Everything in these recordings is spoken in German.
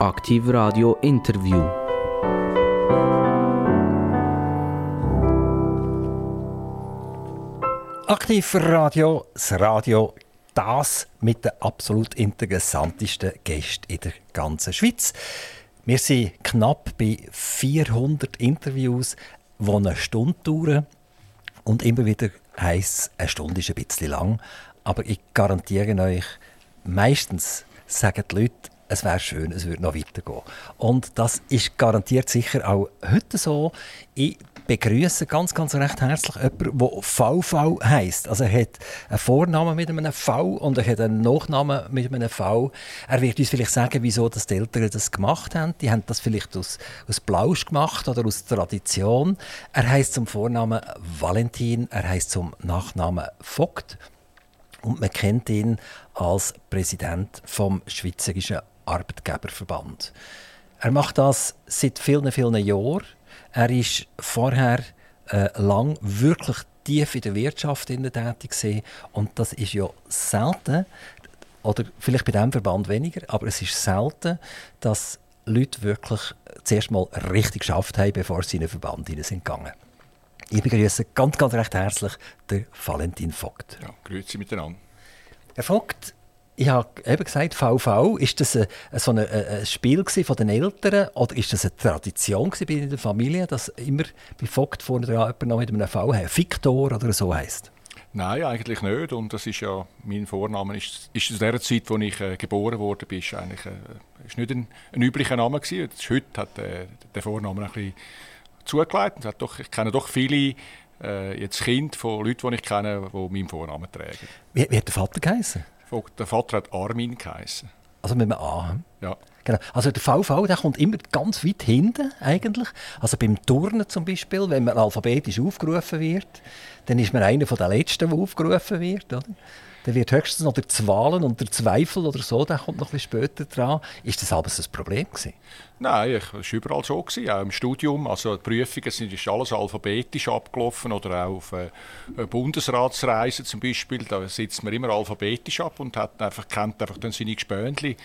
Aktiv Radio Interview. Aktiv Radio, das Radio, das mit den absolut interessantesten Gästen in der ganzen Schweiz. Wir sind knapp bei 400 Interviews, die eine Stunde dauern. Und immer wieder heisst eine Stunde ist ein bisschen lang. Aber ich garantiere euch, meistens sagen die Leute, es wäre schön, es würde noch weitergehen. Und das ist garantiert sicher auch heute so. Ich begrüße ganz, ganz recht herzlich jemanden, der VV heisst. Also er hat einen Vornamen mit einem V und er hat einen Nachnamen mit einem V. Er wird uns vielleicht sagen, wieso das die Eltern das gemacht haben. Die haben das vielleicht aus, aus Blausch gemacht oder aus Tradition. Er heißt zum Vornamen Valentin, er heißt zum Nachnamen Vogt und man kennt ihn als Präsident vom Schweizerischen Arbeitgeberverband. Er macht das seit vielen, vielen Jahren. Er ist vorher äh, lang wirklich tief in der Wirtschaft tätig gewesen. und das ist ja selten, oder vielleicht bei diesem Verband weniger, aber es ist selten, dass Leute wirklich zuerst mal richtig geschafft haben, bevor sie in den Verband sind gegangen. Ich begrüße ganz, ganz recht herzlich den Valentin Vogt. Ja, grüezi miteinander. Herr Vogt, ich habe eben gesagt, VV, ist das ein, so ein, ein Spiel von den Eltern oder ist das eine Tradition in der Familie, dass immer bei Vogt vorne dran jemand noch mit einem V hat? Victor oder so heisst? Nein, eigentlich nicht. Und das ist ja, mein Vorname ist, ist in der Zeit, als ich äh, geboren wurde, ist eigentlich äh, ist nicht ein, ein üblicher Name gewesen. Heute hat äh, der Vorname ein bisschen zugelegt. Hat doch, ich kenne doch viele äh, jetzt Kinder von Leuten, die ich kenne, die meinen Vornamen tragen. Wie, wie hat der Vater geheißen? Der Vater hat Armin geheißen. Also mit einem A. Ja. Genau. Also der VV der kommt immer ganz weit hinten eigentlich. Also beim Turnen zum Beispiel, wenn man alphabetisch aufgerufen wird, dann ist man einer der Letzten, der aufgerufen wird. Oder? Dann wird höchstens noch der Zwalen und der Zweifel oder so, der kommt noch ein bisschen später dran. Ist das aber ein Problem gewesen? Nein, es war überall so, gewesen, auch im Studium. Also die Prüfungen sind ist alles alphabetisch abgelaufen oder auch auf äh, Bundesratsreisen zum Beispiel. Da sitzt man immer alphabetisch ab und hat einfach, kennt einfach dann seine Gespönchen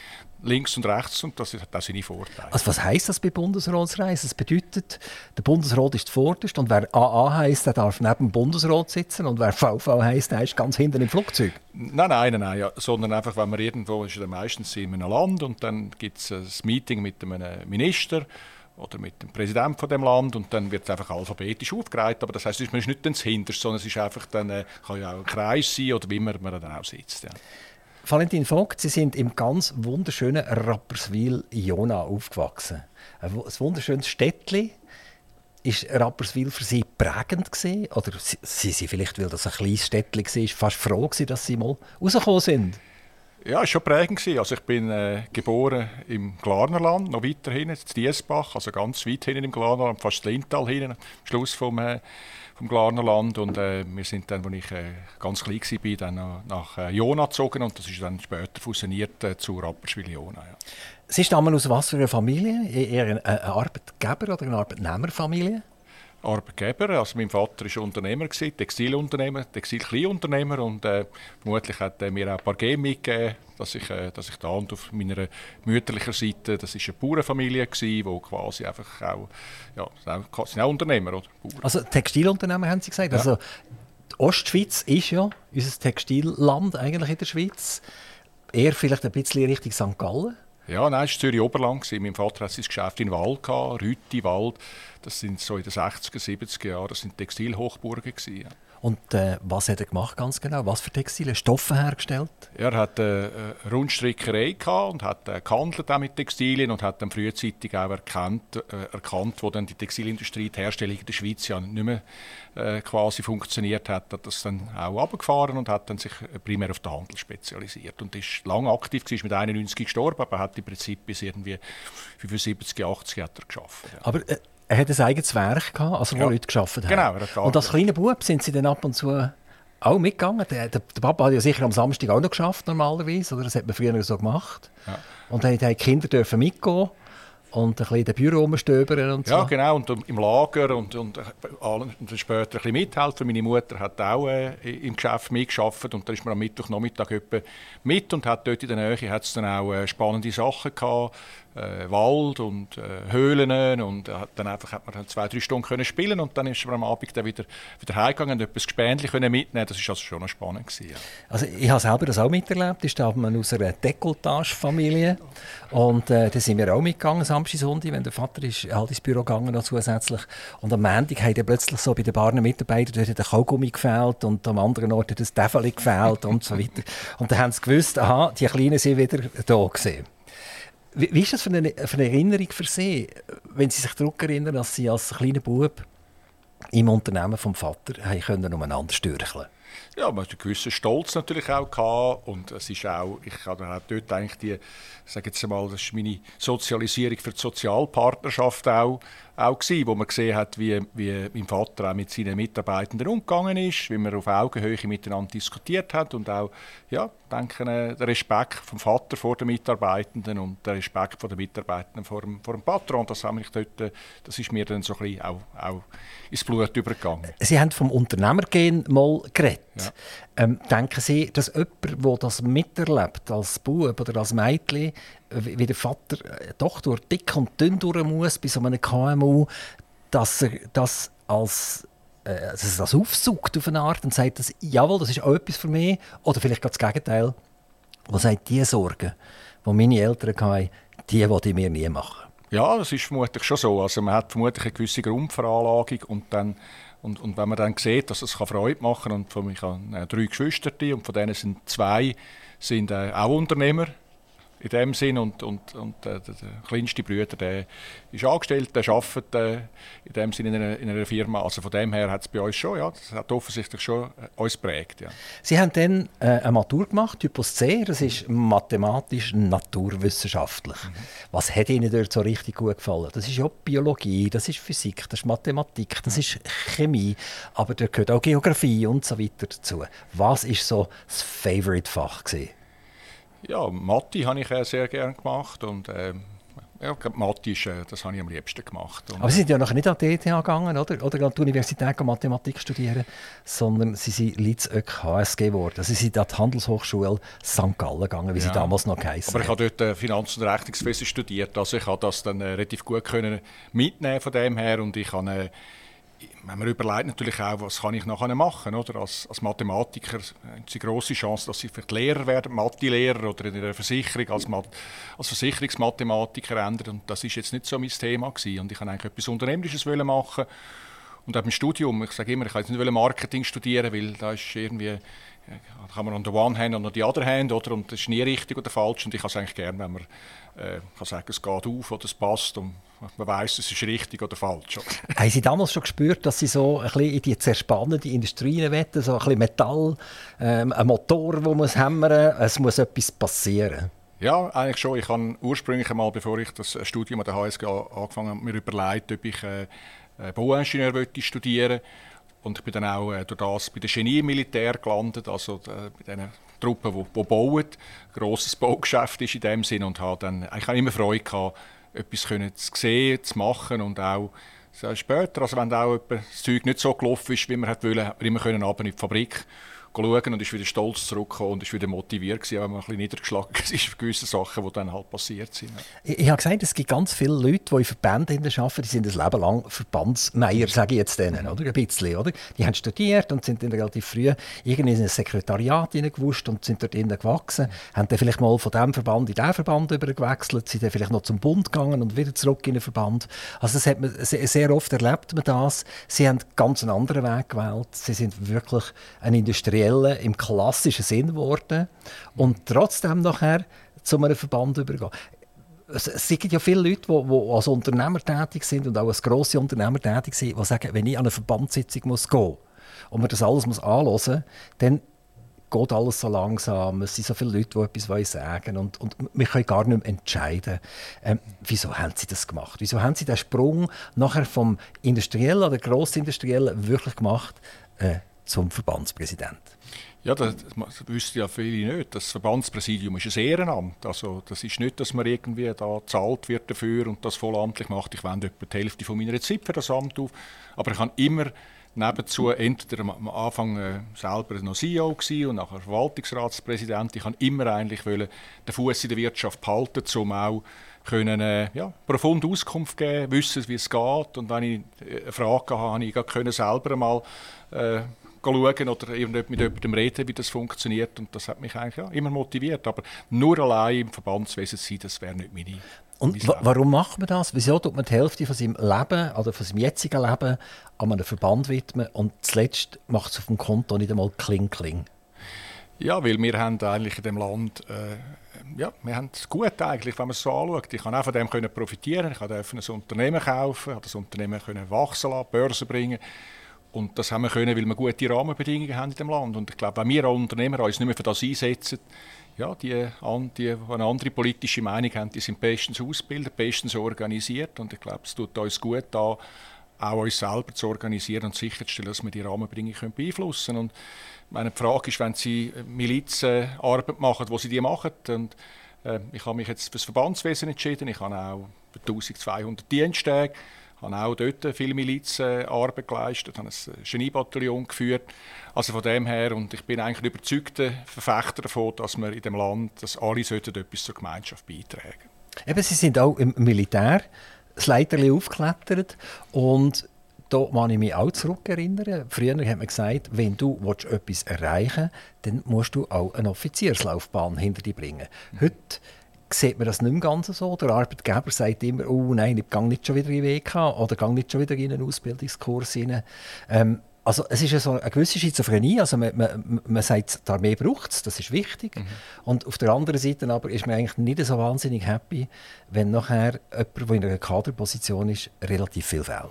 links und rechts und das hat auch seine Vorteile. Also was heisst das bei Bundesratsreisen? Das bedeutet, der Bundesrat ist vorderst und wer AA heisst, der darf neben dem Bundesrat sitzen und wer VV heisst, der ist ganz hinten im Flugzeug. Nein, nein, nein, nein ja, sondern einfach, wenn man irgendwo ist, meistens in einem Land und dann gibt es ein Meeting mit einem Minister oder mit dem Präsidenten von dem Land und dann wird es einfach alphabetisch aufgereiht. Aber das heißt, man ist nicht das Hinterste, sondern es ist einfach dann, äh, kann ja auch ein Kreis sein oder wie man, man dann auch sitzt. Ja. Valentin Vogt, Sie sind im ganz wunderschönen Rapperswil-Jona aufgewachsen. Ein wunderschönes Städtchen. Ist Rapperswil für Sie prägend gewesen? Oder Sie vielleicht, weil das ein kleines Städtchen war, fast froh gewesen, dass Sie mal rausgekommen sind? Ja, es war schon prägend. Also ich bin äh, geboren im Glarnerland, noch weiter hinten, in Diesbach, also ganz weit hinten im Glarnerland, fast Lintal hinten, am Schluss vom, äh, vom Glarnerland. Und äh, wir sind dann, als ich äh, ganz klein war, dann nach äh, Jona gezogen und das ist dann später fusioniert äh, zu Rapperswil-Jona. Ja. Sie stammen aus was für einer Familie? Eher eine, eine Arbeitgeber- oder eine Arbeitnehmerfamilie? Arbeitgeber. Also mein Vater war Unternehmer, Textilunternehmer, Textilkleinunternehmer und äh, vermutlich hat er mir auch ein paar Gene mitgegeben, dass ich, äh, dass ich da und auf meiner mütterlichen Seite, das war eine Bauernfamilie, die quasi einfach auch, ja, sind auch Unternehmer. Oder? Bauern. Also Textilunternehmer haben Sie gesagt? Ja. Also die Ostschweiz ist ja unser Textilland eigentlich in der Schweiz. Eher vielleicht ein bisschen Richtung St. Gallen? Ja, nein, es war Zürich-Oberland. Mein Vater hatte sein Geschäft in Wald, Rüti, Wald. Das sind so in den 60er, 70er Jahren, das sind Textilhochburgen. Gewesen, ja. Und äh, was hat er gemacht ganz genau? Was für Textile? Stoffe hergestellt? Er hat äh, eine Rundstrickerei und hat äh, gehandelt mit Textilien und hat dann frühzeitig auch erkannt, äh, erkannt, wo dann die Textilindustrie, die Herstellung in der Schweiz ja nicht mehr äh, quasi funktioniert hat, hat das dann auch abgefahren und hat dann sich primär auf den Handel spezialisiert und ist lange aktiv gewesen, ist mit 91 gestorben, aber hat im Prinzip bis irgendwie 75, 80 hat er geschafft. Ja. Aber äh, er hat ein eigenes Werk gehabt, also wo ja. Leute geschafft haben. Genau. Und als kleiner Bub sind Sie dann ab und zu auch mitgegangen. Der, der, der, Papa hat ja sicher am Samstag auch noch geschafft normalerweise, oder? Das hat man früher so gemacht. Ja. Und dann haben die Kinder dürfen mitgehen. und ein bisschen in den Büro rumstöbern und so. Ja, genau, und im Lager und, und, und, und später ein bisschen mithelfen. Meine Mutter hat auch äh, im Geschäft mitgearbeitet und da ist man am Mittwochnachmittag mit und hat dort in der Nähe hat's dann auch äh, spannende Sachen gehabt äh, Wald und äh, Höhlen und äh, dann einfach hat man dann zwei, drei Stunden können spielen und dann ist man am Abend dann wieder, wieder heimgegangen und etwas Gespänlich können mitnehmen Das war also schon spannend. Gewesen, ja. Also ich habe selber das auch miterlebt. Ich stamme aus einer Dekolletage-Familie und äh, da sind wir auch mitgegangen, Samstag, Sonntag, wenn der Vater ist halt ins Büro gegangen noch zusätzlich. Und am Montag haben dann plötzlich so bei den Barnen Mitarbeitern dort der Kaugummi gefällt und am anderen Ort hat das Täfeli gefällt und so weiter. Und dann haben sie gewusst, aha, die Kleinen sind wieder da gesehen. Wie, wie ist das für eine, für eine Erinnerung für Sie, wenn Sie sich zurückerinnern, dass Sie als kleiner Bub im Unternehmen vom Vater können umeinander stürcheln? Ja, man hat einen gewissen Stolz natürlich auch gehabt und es ist auch, ich habe dort eigentlich die, sage jetzt mal, das ist meine Sozialisierung für die Sozialpartnerschaft auch, auch gewesen, wo man gesehen hat, wie, wie mein Vater auch mit seinen Mitarbeitenden umgegangen ist, wie wir auf Augenhöhe miteinander diskutiert hat und auch, ja, denke, äh, der Respekt vom Vater vor den Mitarbeitenden und der Respekt vor den Mitarbeitenden vor dem, vor dem Patron, das, haben dort, äh, das ist mir dann so ein bisschen auch, auch ins Blut übergegangen. Sie haben vom Unternehmergehen mal geredet. Ja. Ähm, denken Sie, dass jemand, der das miterlebt, als Bub oder als Mädchen, wie der Vater äh, doch durch dick und dünn durch muss bei so einem KMU, dass er das als äh, dass er das aufsucht auf eine Art und sagt, dass, jawohl, das ist auch etwas für mich. Oder vielleicht das Gegenteil. Was sagt die Sorgen, die meine Eltern hatten, die wollte ich mir nie machen. Ja, das ist vermutlich schon so. Also man hat vermutlich eine gewisse Grundveranlagung und dann und, und wenn man dann sieht, dass es Freude machen kann, und von, ich habe äh, drei Geschwister und von denen sind zwei sind, äh, auch Unternehmer, in dem Sinn. Und, und, und äh, der, der, kleinste Bruder, der ist angestellt, der arbeitet äh, in dem Sinn in einer, in einer, Firma. Also von dem her hat es bei uns schon, ja, das hat offensichtlich schon äh, uns prägt. Ja. Sie haben dann äh, eine Matur gemacht, Typus C, das ist mathematisch naturwissenschaftlich. Mhm. Was hat Ihnen dort so richtig gut gefallen? Das ist ja Biologie, das ist Physik, das ist Mathematik, das ist Chemie, aber da gehört auch Geografie und so weiter dazu. Was ist so das Favorite-Fach gewesen? Ja, Mathe habe ich äh, sehr gerne gemacht und äh, ja, Mathe ist, äh, das habe ich am liebsten gemacht. Und, Aber Sie sind ja noch nicht an die ETH gegangen, oder? Oder an die Universität Mathematik studieren, sondern Sie sind Litzök HSG geworden. Also Sie sind an die Handelshochschule St. Gallen gegangen, wie ja. sie damals noch geheißen Aber ich habe dort äh, Finanz- und Rechnungswesen studiert, also ich habe das dann äh, relativ gut können mitnehmen von dem her und ich habe äh, man überlegt natürlich auch, was kann ich nachher machen, oder? Als, als Mathematiker haben Sie große Chance, dass Sie vielleicht Lehrer werden, Mathelehrer oder in einer Versicherung als, als Versicherungsmathematiker ändern. Und das ist jetzt nicht so mein Thema gewesen. Und ich wollte eigentlich etwas Unternehmerisches machen. Und auch im Studium, ich sage immer, ich wollte nicht Marketing studieren, weil da ist irgendwie da kann man on the one hand und on the other hand, oder? Und das ist nie richtig oder falsch. Und ich habe es eigentlich gerne, wenn man äh, kann sagen, es geht auf oder es passt und man weiß, es ist richtig oder falsch. Haben Sie damals schon gespürt, dass Sie so ein bisschen in die zerspannende Industrie wetten, so ein bisschen Metall, ähm, ein Motor, der muss hämmern, es muss etwas passieren? Ja, eigentlich schon. Ich habe ursprünglich einmal, bevor ich das Studium an der HSG angefangen habe, mir überlegt, ob ich äh, Bauingenieur studieren wollte. Und ich bin dann auch äh, durch das bei der Genie Militär gelandet, also äh, bei den Truppen, die, die bauen. Ein grosses Baugeschäft ist in dem Sinn und habe dann eigentlich immer Freude gehabt, etwas können zu sehen, zu machen und auch später, also wenn auch das Zeug nicht so gelaufen ist, wie man wollte, immer können in die Fabrik schauen und ist wieder stolz zurückgekommen und ist wieder motiviert gewesen, wenn man ein bisschen niedergeschlagen ist für gewisse Sachen, die dann halt passiert sind. Ich, ich habe gesagt, es gibt ganz viele Leute, die in Verbänden arbeiten, die sind ein Leben lang Verbandsmeier, sage ich jetzt denen, oder? Ein bisschen, oder? Die haben studiert und sind dann relativ früh irgendwie in ein Sekretariat hineingewuscht und sind dort innen gewachsen, haben dann vielleicht mal von diesem Verband in diesen Verband übergewechselt, sind dann vielleicht noch zum Bund gegangen und wieder zurück in den Verband. Also das hat man, sehr oft erlebt man das. Sie haben ganz einen anderen Weg gewählt. Sie sind wirklich ein Industrie Industriellen im klassischen Sinn geworden und trotzdem nachher zu einem Verband übergehen. Es, gibt ja viele Leute, die, die als Unternehmer tätig sind und auch als grosse Unternehmer tätig sind, die sagen, wenn ich an eine Verbandssitzung muss gehen und mir das alles muss anhören muss, dann geht alles so langsam, es sind so viele Leute, die etwas sagen wollen und, und wir können gar nicht mehr entscheiden. Ähm, wieso haben sie das gemacht? Wieso haben sie den Sprung nachher vom Industriellen oder Grossindustriellen wirklich gemacht, äh, zum Verbandspräsident? Ja, das, das wüssten ja viele nicht. Das Verbandspräsidium ist ein Ehrenamt. Also, das ist nicht, dass man irgendwie da zahlt wird dafür und das vollamtlich macht. Ich wende etwa die Hälfte von meiner Zeit für das Amt auf. Aber ich kann immer nebenzu entweder am Anfang äh, selber noch CEO und nachher Verwaltungsratspräsident. Ich kann immer eigentlich wollen, den Fuß in der Wirtschaft behalten, um auch können, äh, ja, profunde Auskunft geben, wissen, wie es geht. Und wenn ich äh, eine Frage habe, habe ich selber mal äh, schauen oder mit jemandem reden, wie das funktioniert. Und das hat mich eigentlich ja, immer motiviert. Aber nur allein im Verbandswesen sein, das wäre nicht meine und warum macht man das? Wieso tut man die Hälfte von seinem Leben oder von seinem jetzigen Leben an einem Verband widmen und zuletzt macht es auf dem Konto nicht einmal Kling Kling? Ja, weil wir haben eigentlich in dem Land äh, ja, wir haben es gut eigentlich, wenn man es so anschaut. Ich kann auch von dem können profitieren. Ich konnte ein Unternehmen kaufen, das Unternehmen können wachsen lassen, Börse bringen. Und das haben wir können, weil wir gute Rahmenbedingungen haben in dem Land. Und ich glaube, wenn wir als Unternehmer uns nicht mehr für das einsetzen, ja, die, die, eine andere politische Meinung haben, die sind bestens ausgebildet, bestens organisiert. Und ich glaube, es tut uns gut an, auch uns selber zu organisieren und sicherzustellen, dass wir die Rahmenbedingungen beeinflussen können. Und meine Frage ist, wenn Sie Milizenarbeit machen, wo Sie die machen, und äh, ich habe mich jetzt für das Verbandswesen entschieden, ich habe auch 1200 Diensttage, habe auch dort viel Milizenarbeit geleistet, habe ein Geniebataillon geführt. Also von dem her, und ich bin eigentlich ein überzeugter Verfechter davon, dass wir in dem Land, dass alle sollten etwas zur Gemeinschaft beitragen. Eben, Sie sind auch im Militär das Leiterli aufgeklettert und da kann ich mich auch zurückerinnern. Früher hat man gesagt, wenn du etwas erreichen willst, dann musst du auch eine Offizierslaufbahn hinter dir bringen. Heute sieht man das nicht mehr ganz so. Der Arbeitgeber sagt immer, oh nein, ich gehe nicht schon wieder in den WK oder gehe nicht schon wieder in einen Ausbildungskurs rein. Ähm, also es ist ja so eine gewisse Schizophrenie, also man, man, man sagt, die Armee braucht es, das ist wichtig. Mhm. Und auf der anderen Seite aber ist man eigentlich nicht so wahnsinnig happy, wenn nachher jemand, der in einer Kaderposition ist, relativ viel fehlt.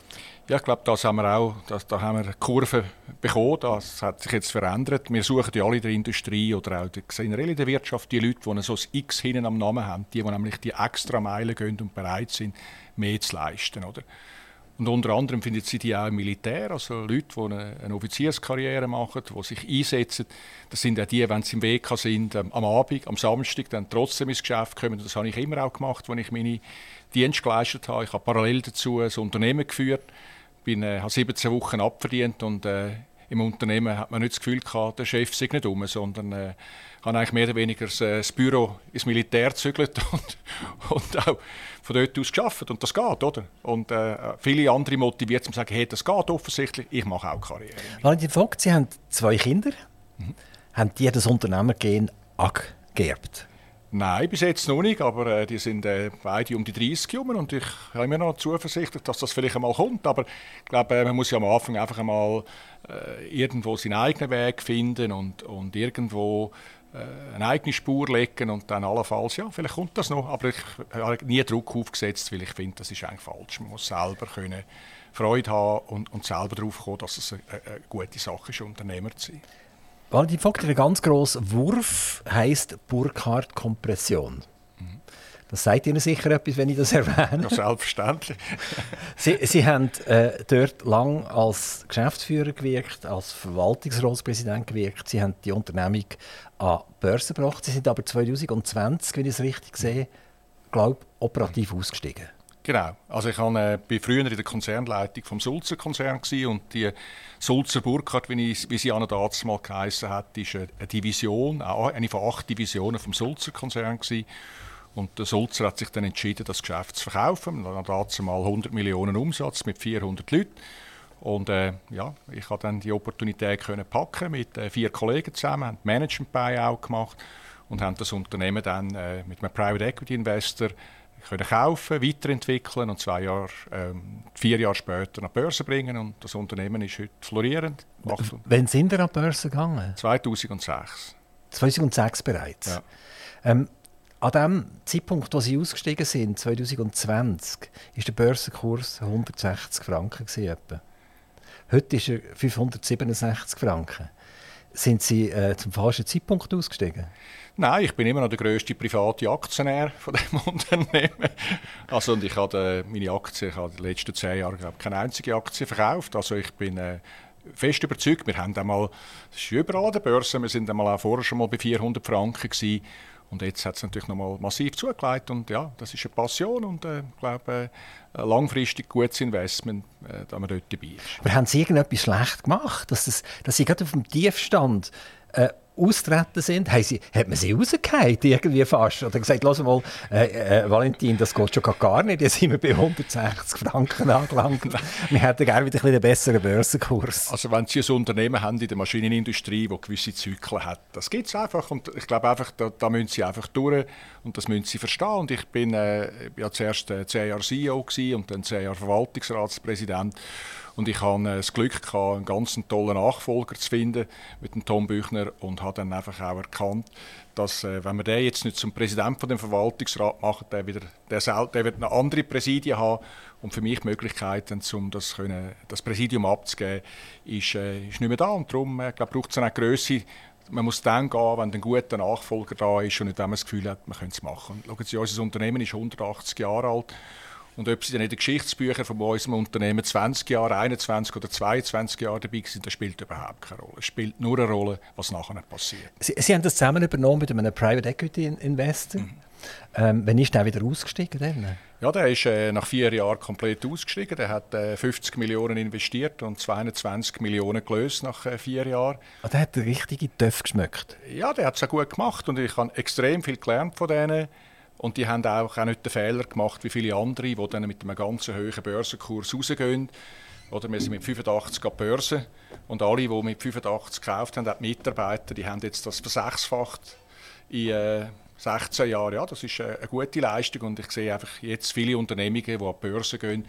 Ja, ich glaube, das haben wir auch, das, da haben wir eine Kurve bekommen, das hat sich jetzt verändert. Wir suchen ja alle in der Industrie oder auch in der Wirtschaft die Leute, die so ein X hinten am Namen haben, die, die nämlich die extra Meilen gehen und bereit sind, mehr zu leisten. Oder? Und unter anderem findet sie die auch im Militär, also Leute, die eine, Offizierskarriere machen, die sich einsetzen. Das sind auch die, wenn sie im WK sind, am Abend, am Samstag, dann trotzdem ins Geschäft kommen. das habe ich immer auch gemacht, als ich meine Dienste geleistet habe. Ich habe parallel dazu ein Unternehmen geführt, bin, äh, habe 17 Wochen abverdient und äh, im Unternehmen hat man nicht das Gefühl gehabt, der Chef sei nicht um, sondern äh, habe eigentlich mehr oder weniger das, äh, das Büro ins Militär gezügelt und, und auch von dort aus geschafft. Und das geht, oder? Und äh, viele andere motiviert, zu sagen, hey, das geht offensichtlich, ich mache auch Karriere. Valentin Vogt, Sie haben zwei Kinder. Mhm. Haben die das Unternehmergehen angeerbt? Nein, bis jetzt noch nicht, aber äh, die sind äh, beide um die 30 herum und ich habe mir noch Zuversicht, dass das vielleicht einmal kommt. Aber ich glaube, äh, man muss ja am Anfang einfach einmal äh, irgendwo seinen eigenen Weg finden und, und irgendwo äh, eine eigene Spur legen und dann allenfalls, ja, vielleicht kommt das noch. Aber ich habe nie Druck aufgesetzt, weil ich finde, das ist eigentlich falsch. Man muss selber können Freude haben und, und selber darauf kommen, dass es eine, eine gute Sache ist, Unternehmer zu sein. Valentin Vogt, ein ganz grosser Wurf heisst Burkhardt-Kompression. Das sagt Ihnen sicher etwas, wenn ich das erwähne. Ja, selbstverständlich. Sie, Sie haben äh, dort lang als Geschäftsführer gewirkt, als Verwaltungsratspräsident gewirkt. Sie haben die Unternehmung an die Börse gebracht. Sie sind aber 2020, wenn ich es richtig sehe, glaube operativ ausgestiegen. Genau. Also ich war äh, früher in der Konzernleitung vom Sulzer Konzern und die Sulzer Burkhardt, wie, wie sie an damals mal geheißen hat, ist eine Division, eine von acht Divisionen vom Sulzer Konzern gewesen. Und der Sulzer hat sich dann entschieden, das Geschäft zu verkaufen. Dann hat mal 100 Millionen Umsatz mit 400 Leuten. Und äh, ja, ich habe dann die Opportunität können packen mit äh, vier Kollegen zusammen, haben Management Buyout gemacht und haben das Unternehmen dann äh, mit einem Private Equity Investor können kaufen, weiterentwickeln und zwei Jahre, ähm, vier Jahre später nach Börse bringen. Und das Unternehmen ist heute florierend. Wann sind Sie an die Börse gegangen? 2006. 2006 bereits? Ja. Ähm, an dem Zeitpunkt, wo Sie ausgestiegen sind, 2020, ist der Börsenkurs 160 Franken. Gewesen, Heute ist er 567 Franken. Sind Sie äh, zum falschen Zeitpunkt ausgestiegen? Nein, ich bin immer noch der grösste private Aktionär von dem Unternehmen. Also, und ich habe meine Aktien, ich habe in den letzten zehn Jahren glaube keine einzige Aktie verkauft. Also ich bin äh, fest überzeugt. Wir haben einmal, das ist überall an der Börse, wir sind einmal auch vorher schon mal bei 400 Franken gewesen. Und jetzt hat es natürlich nochmal massiv zugelegt und ja, das ist eine Passion und äh, glaube, äh, ein langfristig gutes Investment, äh, da man dort dabei ist. Aber haben Sie irgendetwas schlecht gemacht, dass, das, dass Sie gerade auf dem Tiefstand äh, austreten sind, haben sie, hat man sie rausgehauen, irgendwie fast. Oder gesagt, lass mal, äh, äh, Valentin, das geht schon gar nicht, jetzt sind wir bei 160 Franken angelangt. wir hätten gerne wieder ein einen besseren Börsenkurs. Also wenn Sie ein Unternehmen haben in der Maschinenindustrie, das gewisse Zyklen hat, das gibt es einfach und ich glaube einfach, da, da müssen Sie einfach durch und das müssen Sie verstehen. Und ich bin äh, ja zuerst äh, zehn Jahre CEO und dann zehn Jahre Verwaltungsratspräsident und ich hatte äh, das Glück, gehabt, einen ganz tollen Nachfolger zu finden mit dem Tom Büchner und habe dann einfach auch erkannt, dass äh, wenn wir den jetzt nicht zum Präsidenten von dem Verwaltungsrat machen, der, wieder, der, der wird eine andere Präsidie haben und für mich die Möglichkeit, um das, können, das Präsidium abzugeben, ist, äh, ist nicht mehr da und darum braucht es eine Größe. Man muss dann gehen, wenn ein guter Nachfolger da ist und nicht, man das Gefühl hat, man könnte es machen. Schauen Sie, unser Unternehmen ist 180 Jahre alt und ob sie dann in den Geschichtsbüchern von unserem Unternehmen 20 Jahre, 21 oder 22 Jahre dabei sind, das spielt überhaupt keine Rolle. Es spielt nur eine Rolle, was nachher passiert. Sie, sie haben das zusammen übernommen mit einem Private Equity Investor. Mhm. Ähm, wann ist der wieder ausgestiegen? Dann? Ja, der ist äh, nach vier Jahren komplett ausgestiegen. Der hat äh, 50 Millionen investiert und 22 Millionen gelöst nach äh, vier Jahren. Ah, der hat richtige Töpfe geschmeckt. Ja, der hat es auch gut gemacht und ich habe extrem viel gelernt von denen. Und die haben auch, nicht den Fehler gemacht wie viele andere, die dann mit einem ganz hohen Börsenkurs rausgehen. Oder wir sind mit 85 an Börse und alle, die mit 85 gekauft haben, auch die Mitarbeiter, die haben jetzt das versechsfacht in äh, 16 Jahren. Ja, das ist äh, eine gute Leistung und ich sehe einfach jetzt viele Unternehmungen, die an die Börse gehen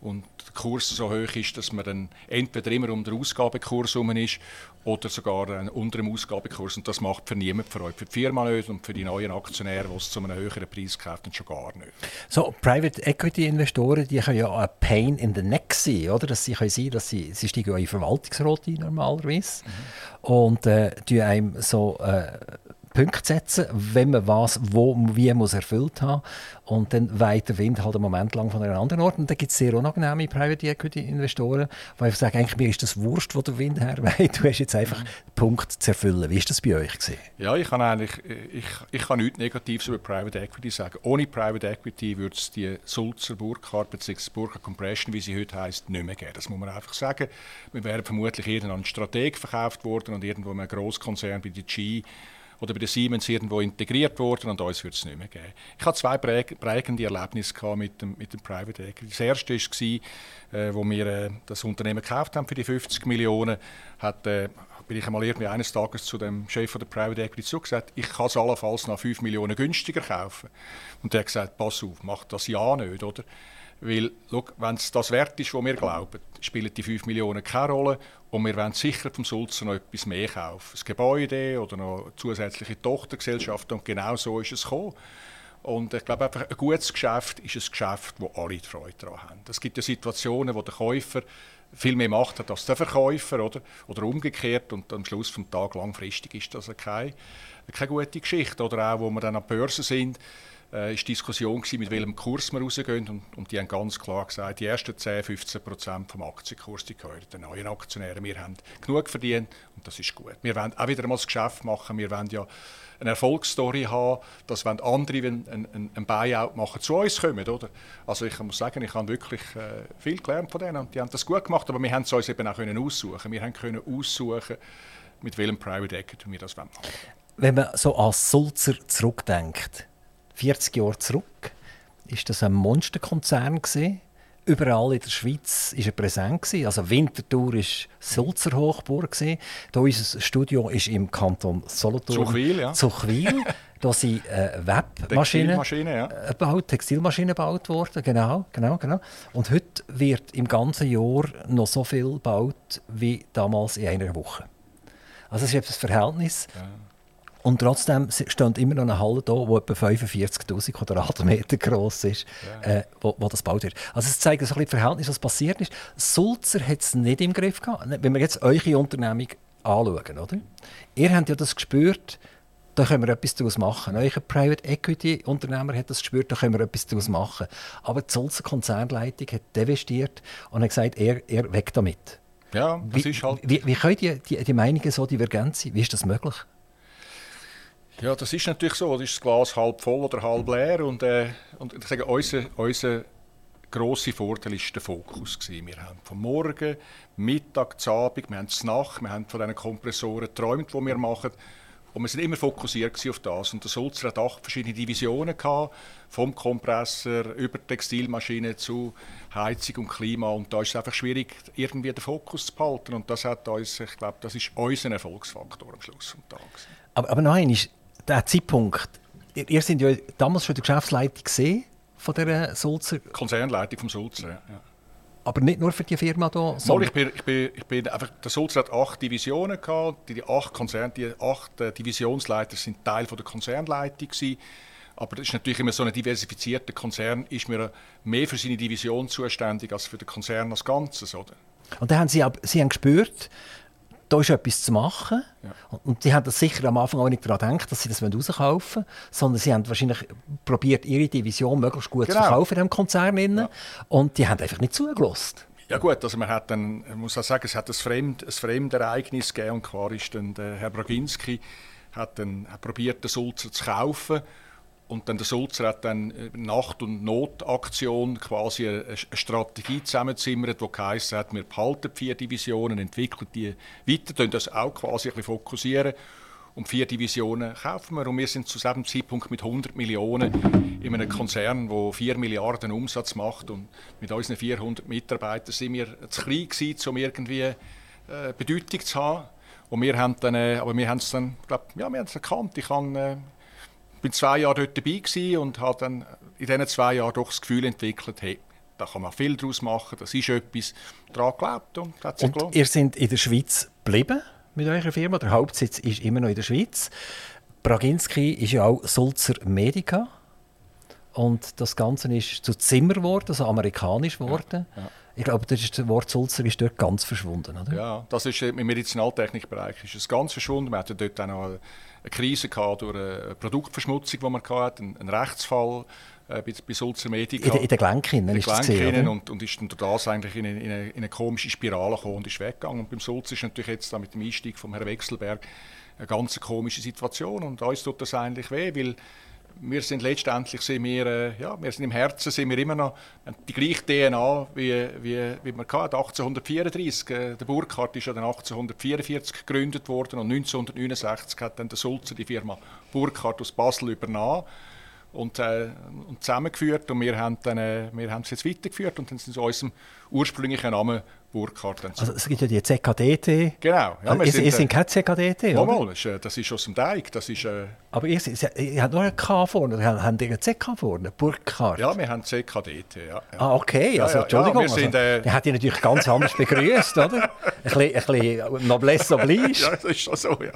und der Kurs so hoch ist, dass man dann entweder immer um den Ausgabekurs herum ist oder sogar unter dem Ausgabekurs. Und das macht für niemanden, für euch, für die Firma nicht und für die neuen Aktionäre, die es zu einem höheren Preis kaufen, schon gar nicht. So, Private Equity Investoren, die können ja ein Pain in the Neck sein, oder? Dass sie können sein, dass sie, sie steigen in Verwaltungsrat ein, normalerweise. Mhm. Und äh, die einem so... Äh, Punkte setzen, wenn man was wo, wie muss erfüllt haben und dann weht der Wind halt einen Moment lang von einem anderen Ort und dann gibt es sehr unangenehme Private Equity Investoren, die einfach sagen, eigentlich mir ist das Wurst, wo der Wind herweht, du hast jetzt einfach den Punkt zu erfüllen. Wie ist das bei euch gewesen? Ja, ich kann eigentlich ich, ich kann nichts Negatives über Private Equity sagen. Ohne Private Equity würde es die Sulzer Burkhardt bzw. Burkhardt Compression, wie sie heute heißt, nicht mehr geben. Das muss man einfach sagen. Wir wären vermutlich irgendwann Strateg verkauft worden und irgendwo ein Großkonzern bei der G oder bei der Siemens irgendwo integriert worden und uns wird es nicht mehr geben. Ich hatte zwei prägende Erlebnisse mit dem, mit dem Private Equity. Das erste war, äh, wo wir äh, das Unternehmen gekauft haben für die 50 Millionen, hat, äh, bin ich einmal irgendwie eines Tages zu dem Chef der Private Equity zugesagt, ich kann es allenfalls nach 5 Millionen günstiger kaufen. Und der hat gesagt, pass auf, mach das ja nicht, oder? Weil, wenn es das wert ist, was wir glauben, spielen die 5 Millionen keine Rolle und wir wollen sicher vom Sulzer noch etwas mehr kaufen. Ein Gebäude oder noch zusätzliche Tochtergesellschaften und genau so ist es gekommen. Und ich glaube, einfach ein gutes Geschäft ist ein Geschäft, wo alle die Freude daran haben. Es gibt ja Situationen, wo der Käufer viel mehr Macht hat als der Verkäufer oder, oder umgekehrt und am Schluss des Tages langfristig ist das keine, keine gute Geschichte. Oder auch, wo wir dann an der Börse sind, äh, ist Diskussion gewesen, mit welchem Kurs wir rausgehen. Und, und, die haben ganz klar gesagt, die ersten 10, 15 Prozent vom Aktienkurs die gehören den neuen Aktionären. Wir haben genug verdient und das ist gut. Wir wollen auch wieder mal das Geschäft machen. Wir wollen ja eine Erfolgsstory haben, dass wenn andere wenn ein, ein, ein Buyout machen, zu uns kommen. Oder? Also ich muss sagen, ich habe wirklich äh, viel gelernt von denen und die haben das gut gemacht, aber wir haben es uns eben auch können aussuchen. Wir haben können aussuchen, mit welchem Private Equity wir das machen. Wenn man so an Sulzer zurückdenkt, 40 Jahre zurück, ist das ein Monsterkonzern gewesen. Überall in der Schweiz war er präsent. Gewesen. Also Winterthur war Sulzer Hochburg. Gewesen. Hier unser Studio ist im Kanton Solothurn. Zuchwil, ja. Zuchwil. Da sind äh, Webmaschinen ja. gebaut, Textilmaschinen gebaut worden. Genau, genau, genau. Und heute wird im ganzen Jahr noch so viel gebaut wie damals in einer Woche. Also das ist das Verhältnis. Ja. Und trotzdem steht immer noch eine Halle da, die etwa 45.000 Quadratmeter groß ist, ja. äh, wo, wo, das gebaut wird. Also es zeigt so ein bisschen das Verhältnis, was passiert ist. Sulzer hat es nicht im Griff gehabt. Wenn wir jetzt eure Unternehmung anschauen, oder? Ihr habt ja das gespürt, da können wir etwas daraus machen. Euer Private Equity Unternehmer hat das gespürt, da können wir etwas daraus machen. Aber die Sulzer Konzernleitung hat investiert und hat gesagt, er, er weg damit. Ja, das wie, ist halt... Wie, wie können die, die, die Meinungen so divergent sein? Wie ist das möglich? Ja, das ist natürlich so. Das ist das Glas halb voll oder halb leer. Und, äh, und ich sage, unser, unser grosser Vorteil war der Fokus. Gewesen. Wir haben vom Morgen, Mittag, Abend, wir haben die Nacht, wir haben von diesen Kompressoren geträumt, die wir machen. Und wir sind immer fokussiert auf das. Und der Sulzer hat acht verschiedene Divisionen gehabt, vom Kompressor über Textilmaschine zu Heizung und Klima. Und da ist es einfach schwierig, irgendwie den Fokus zu behalten. Und das hat uns, ich glaube, das ist unser Erfolgsfaktor am Schluss des Tages. Aber, aber nein, ist der Zeitpunkt. Ihr, ihr sind ja damals schon die Geschäftsleitung gesehen von der Sulzer. Konzernleitung vom Sulzer, ja. Aber nicht nur für die Firma hier? Sondern ich bin, ich bin, ich bin einfach, der Sulzer hat acht Divisionen gehabt. Die, acht, Konzern, die acht äh, Divisionsleiter sind Teil von der Konzernleitung gewesen. Aber das ist natürlich immer so ein diversifizierter Konzern, ist mir mehr für seine Division zuständig als für den Konzern als Ganzes, oder? Und dann haben Sie, Sie haben gespürt, da ist etwas zu machen. Ja. Und Sie haben das sicher am Anfang auch nicht daran gedacht, dass Sie das rauskaufen wollen, sondern Sie haben wahrscheinlich probiert, Ihre Division möglichst gut genau. zu verkaufen in diesem Konzern. Ja. Und die haben einfach nicht zugelassen. Ja gut, also man hat dann, ich muss auch sagen, es hat ein, Fremd, ein Fremdereignis gegeben und zwar ist dann der Herr Braginski hat dann hat probiert, den Sulzer zu kaufen und dann der Sulzer hat dann äh, Nacht- und Notaktion quasi eine, Strategie zusammengezimmert, die geheißen hat, wir behalten vier Divisionen, entwickeln die weiter, können das auch quasi ein bisschen fokussieren. Und vier Divisionen kaufen wir. Und wir sind zu diesem Zeitpunkt mit 100 Millionen in einem Konzern, der 4 Milliarden Umsatz macht. Und mit unseren 400 Mitarbeitern sind wir zu klein gewesen, um irgendwie äh, Bedeutung zu haben. Und wir haben dann, äh, aber wir haben es dann, glaub, ja, wir haben es erkannt. Ich habe bin zwei Jahre dort dabei und habe dann in diesen zwei Jahren doch das Gefühl entwickelt, hey, da kann man viel daraus machen, das ist etwas, daran geglaubt und hat sich und gelohnt. ihr seid in der Schweiz geblieben mit eurer Firma, der Hauptsitz ist immer noch in der Schweiz. Braginski ist ja auch Sulzer Medica und das Ganze ist zu Zimmer geworden, also amerikanisch geworden. Ja, ja. Ich glaube, das Wort Sulzer ist dort ganz verschwunden, oder? Ja, das ist im Medizinaltechnikbereich ist es ganz verschwunden. Wir hatten dort auch noch eine Krise gehabt durch eine Produktverschmutzung, die man hatte, einen Rechtsfall äh, bei, bei Sulzer Medica. In, in den Gelenken ist das gesehen, und, und ist dann durch das eigentlich in eine, in, eine, in eine, komische Spirale gekommen und ist weggegangen. Und beim Sulzer ist natürlich jetzt mit dem Einstieg von Herrn Wechselberg eine ganz komische Situation und uns tut das eigentlich weh, weil wir sind letztendlich sind wir, äh, ja, wir sind im Herzen sind wir immer noch die gleiche DNA wie, wie, wie man hatte, 1834. Äh, der Burkhardt ist ja dann 1844 gegründet worden und 1969 hat dann der Sulzer die Firma Burkhardt aus Basel übernommen und, äh, und zusammengeführt und wir haben, dann, äh, wir haben es jetzt weitergeführt und dann sind zu unserem ursprünglichen Namen Burkhardt. Also es gibt ja die ZKDT. Genau. Ja, also, ihr, sind, ihr sind kein ZKDT, oder? Mal, das, ist, das ist aus dem Teig. Das ist, äh, Aber ihr, ihr habt noch ein K vorne, oder habt ihr einen ZK vorne, Burkhardt? Ja, wir haben ZKDT, ja. ja. Ah, okay, also ja, Entschuldigung. Ja, sind, äh, also, hätte ich natürlich ganz anders begrüßt, oder? Ein bisschen, ein bisschen Noblesse oblige. ja, das ist schon so, ja.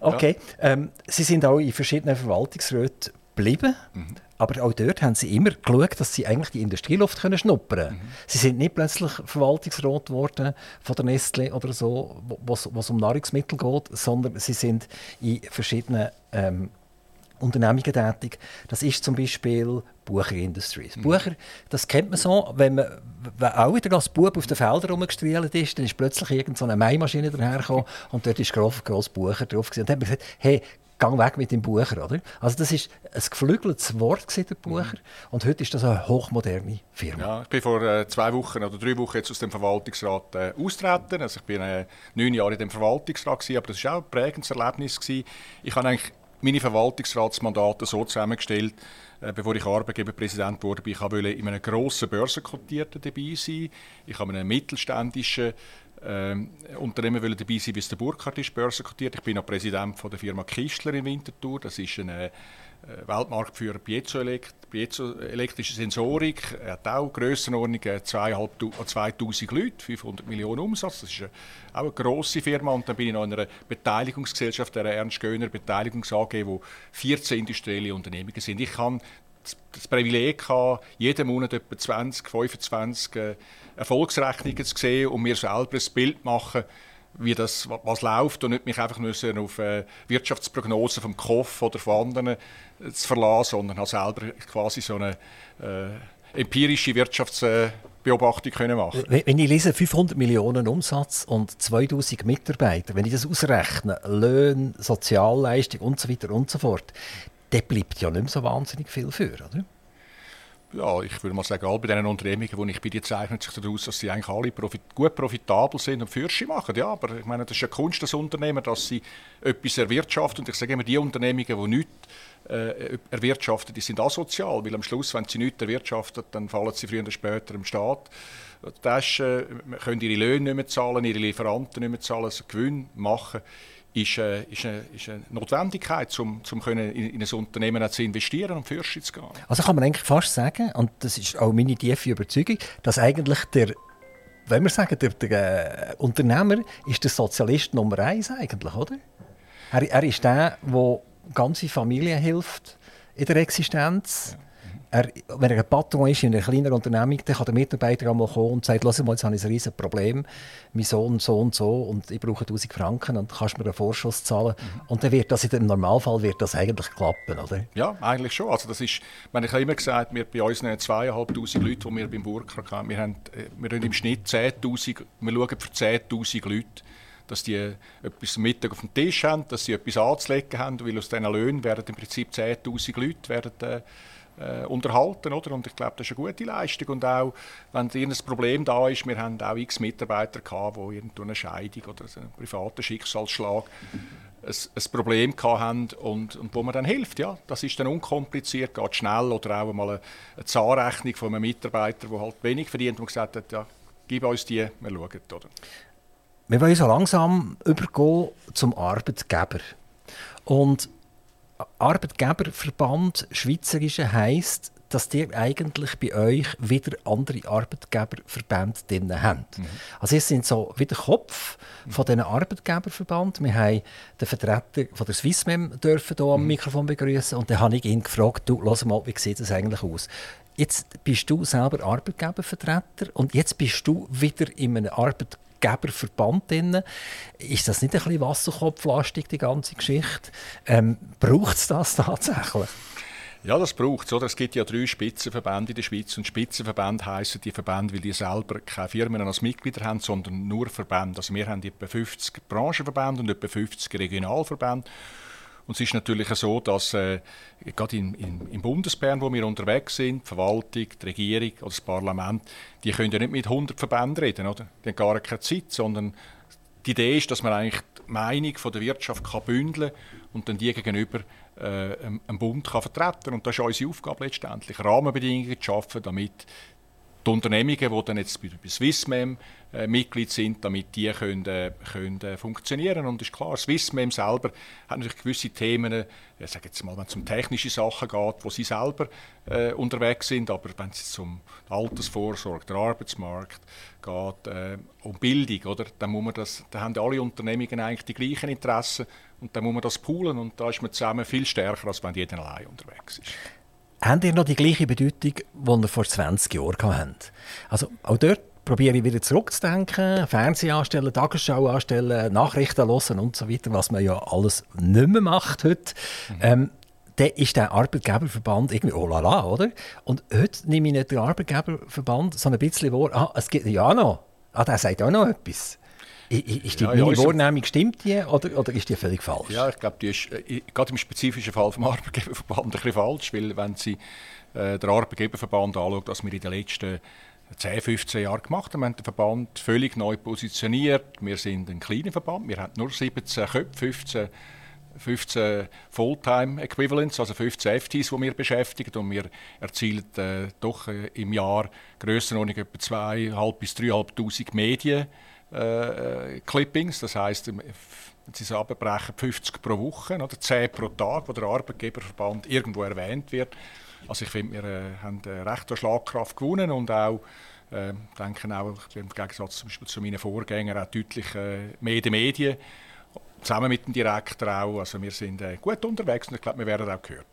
Okay, ähm, Sie sind auch in verschiedenen Verwaltungsräten geblieben. Mhm. Aber auch dort haben sie immer geschaut, dass sie eigentlich die Industrieluft können schnuppern können. Mhm. Sie sind nicht plötzlich Verwaltungsrat geworden von der Nestle oder so, wo es um Nahrungsmittel geht, sondern sie sind in verschiedenen ähm, Unternehmungen tätig. Das ist zum Beispiel Bucher Industries. Mhm. Bucher, das kennt man so, wenn man wenn auch wieder als Bub auf den Feldern rumgestrielt ist, dann ist plötzlich irgendeine so Maimaschine dahergekommen und dort ist groß, groß Bucher drauf. Und dann haben wir gesagt, hey, gang weg mit dem Bucher, oder? Also das ist ein geflügeltes Wort der Bucher mhm. und heute ist das eine hochmoderne Firma. Ja, ich bin vor äh, zwei Wochen oder drei Wochen jetzt aus dem Verwaltungsrat äh, austreten. Also ich bin äh, neun Jahre in dem Verwaltungsrat gewesen, aber das war auch ein prägendes Erlebnis gewesen. Ich habe eigentlich meine Verwaltungsratsmandate so zusammengestellt, äh, bevor ich Arbeitgeberpräsident wurde, ich wollte in einem grossen Börsenkotierten dabei sein. Ich habe einen mittelständischen ähm, Unternehmen wollen dabei sein, wie es der Burkhardt ist, börsenkotiert. Ich bin auch Präsident von der Firma Kistler in Winterthur. Das ist eine äh, Weltmarktführer piezoelektrische Sensorik. Er hat auch Grössenordnung 2000 Leute, 500 Millionen Umsatz. Das ist eine, auch eine grosse Firma. Und dann bin ich noch in einer Beteiligungsgesellschaft, der Ernst Göhner Beteiligungs AG, wo 14 industrielle Unternehmungen sind. Ich kann das Privileg gehabt, jeden Monat etwa 20, 25 äh, Erfolgsrechnungen zu sehen und mir selber ein Bild machen, wie das was läuft und nicht mich einfach müssen auf äh, Wirtschaftsprognosen vom KOF oder von anderen äh, zu verlassen, sondern habe selber quasi so eine äh, empirische Wirtschafts äh, können machen Wenn ich lese 500 Millionen Umsatz und 2000 Mitarbeiter, wenn ich das ausrechne, Löhne, Sozialleistung und so weiter und so fort, dann bleibt ja nicht mehr so wahnsinnig viel für, oder? Ja, ich würde mal sagen, all bei diesen Unternehmungen, die ich bei dir zeichnet sich daraus, dass sie eigentlich alle profit gut profitabel sind und Fürsche machen. Ja, aber ich meine, das ist eine Kunst des Unternehmers, dass sie etwas erwirtschaften. Und ich sage immer, die Unternehmungen, die nichts äh, erwirtschaften, die sind asozial, weil am Schluss, wenn sie nichts erwirtschaften, dann fallen sie früher oder später im Staat. Das äh, können ihre Löhne nicht mehr zahlen, ihre Lieferanten nicht mehr zahlen, also Gewinn machen ist, äh, ist, eine, ist eine Notwendigkeit, um, um können in, in ein Unternehmen zu investieren und Fürsche zu gehen. Also kann man eigentlich fast sagen, und das ist auch meine tiefe Überzeugung, dass eigentlich der, wenn wir sagen, der, der äh, Unternehmer ist der Sozialist Nummer eins eigentlich, oder? Er, er ist der, der ganze Familie hilft in der Existenz. Ja er, wenn er ein Patron ist in einer kleinen Unternehmung, dann kann der Mitarbeiter einmal kommen und sagen, mal, jetzt habe ich ein riesiges Problem, mein Sohn so und so und ich brauche 1000 Franken und kannst mir einen Vorschuss zahlen. Mhm. Und dann wird das im Normalfall wird das eigentlich klappen, oder? Ja, eigentlich schon. Also das ist, ich habe immer gesagt, wir bei unseren zweieinhalbtausend Leuten, die wir beim Burka hatten, wir haben, äh, wir haben im Schnitt 10'000, wir schauen für 10'000 Leute, dass die etwas Mittag auf dem Tisch haben, dass sie etwas anzulegen haben, weil aus diesen Löhnen werden im Prinzip 10'000 Leute werden, äh, äh, unterhalten. Oder? Und ich glaube, das ist eine gute Leistung. Und auch, wenn ein Problem da ist, wir haben auch x Mitarbeiter gehabt, die irgendeine Scheidung oder einen privaten Schicksalsschlag ein, ein Problem haben und, und wo man dann hilft. Ja, das ist dann unkompliziert, geht schnell. Oder auch mal eine, eine Zahnrechnung von einem Mitarbeiter, der halt wenig verdient und gesagt hat, ja, gib uns die, wir schauen. Oder? Wir wollen so langsam übergehen zum Arbeitgeber. Und Arbeitgeberverband Schweizerische heisst, dass ihr eigentlich bei euch wieder andere Arbeitgeberverbände drin habt. Mhm. Also ihr sind so wie der Kopf von diesen Arbeitgeberverband. Wir haben den Vertreter von der Swissmem dürfen hier am mhm. Mikrofon begrüßen und dann habe ich ihn gefragt, du, lass mal, wie sieht das eigentlich aus? Jetzt bist du selber Arbeitgebervertreter und jetzt bist du wieder in einem Arbeitgeber Geberverband drin. Ist das nicht ein bisschen wasserkopflastig, die ganze Geschichte? Ähm, Braucht es das tatsächlich? Ja, das braucht es. Es gibt ja drei Spitzenverbände in der Schweiz. Und Spitzenverbände heissen die Verbände, weil die selber keine Firmen als Mitglieder haben, sondern nur Verbände. Also wir haben etwa 50 Branchenverbände und etwa 50 Regionalverbände. Und es ist natürlich so, dass äh, gerade in, in, im Bundesbern, wo wir unterwegs sind, die Verwaltung, die Regierung oder das Parlament, die können ja nicht mit 100 Verbänden reden, oder? Die haben gar keine Zeit, sondern die Idee ist, dass man eigentlich die Meinung von der Wirtschaft kann bündeln und dann die gegenüber äh, einem Bund kann vertreten Und das ist unsere Aufgabe letztendlich, Rahmenbedingungen zu schaffen, damit die Unternehmungen, die dann jetzt bei Swissmem äh, Mitglied sind, damit die können, äh, können äh, funktionieren. Und ist klar, Swissmem selber hat natürlich gewisse Themen, äh, ich sage jetzt mal, wenn es um technische Sachen geht, wo sie selber unterwegs sind, aber wenn es um Altersvorsorge, den Arbeitsmarkt geht, um Bildung, oder, dann, muss man das, dann haben alle Unternehmungen eigentlich die gleichen Interessen und dann muss man das poolen und da ist man zusammen viel stärker, als wenn jeder allein unterwegs ist. Haben ihr noch die gleiche Bedeutung, die ihr vor 20 Jahren hattet? Also auch dort probiere ich wieder zurückzudenken, Fernsehen anstellen, Tagesschau anstellen, Nachrichten hören und so weiter, was man ja alles nicht mehr macht heute. Mhm. Ähm, dann ist der Arbeitgeberverband irgendwie oh la la, oder? Und heute nehme ich nicht den Arbeitgeberverband, sondern ein bisschen vor, ah, es gibt ja noch, ah, der sagt auch noch etwas. Ist die, ja, meine Wahrnehmung stimmt die oder, oder ist die völlig falsch? Ja, ich glaube, die ist äh, gerade im spezifischen Fall vom Arbeitgeberverband ein bisschen falsch, weil wenn Sie äh, den Arbeitgeberverband anschauen, was wir in den letzten 10, 15 Jahren gemacht haben, wir haben den Verband völlig neu positioniert. Wir sind ein kleiner Verband, wir haben nur 17 Köpfe, 15 15 Fulltime-Equivalents, also 15 FTs, die wir beschäftigen. Und wir erzielen äh, doch äh, im Jahr Grössenordnung etwa 2'500 bis 3'500 Medien äh, Clippings, das wenn Sie es abbrechen, 50 pro Woche oder 10 pro Tag, wo der Arbeitgeberverband irgendwo erwähnt wird. Also ich finde, wir äh, haben äh, recht an Schlagkraft gewonnen und auch äh, denken auch im Gegensatz zum Beispiel zu meinen Vorgängern auch deutlich äh, mehr die Medien zusammen mit dem Direktor auch. Also wir sind äh, gut unterwegs und ich glaube, wir werden auch gehört.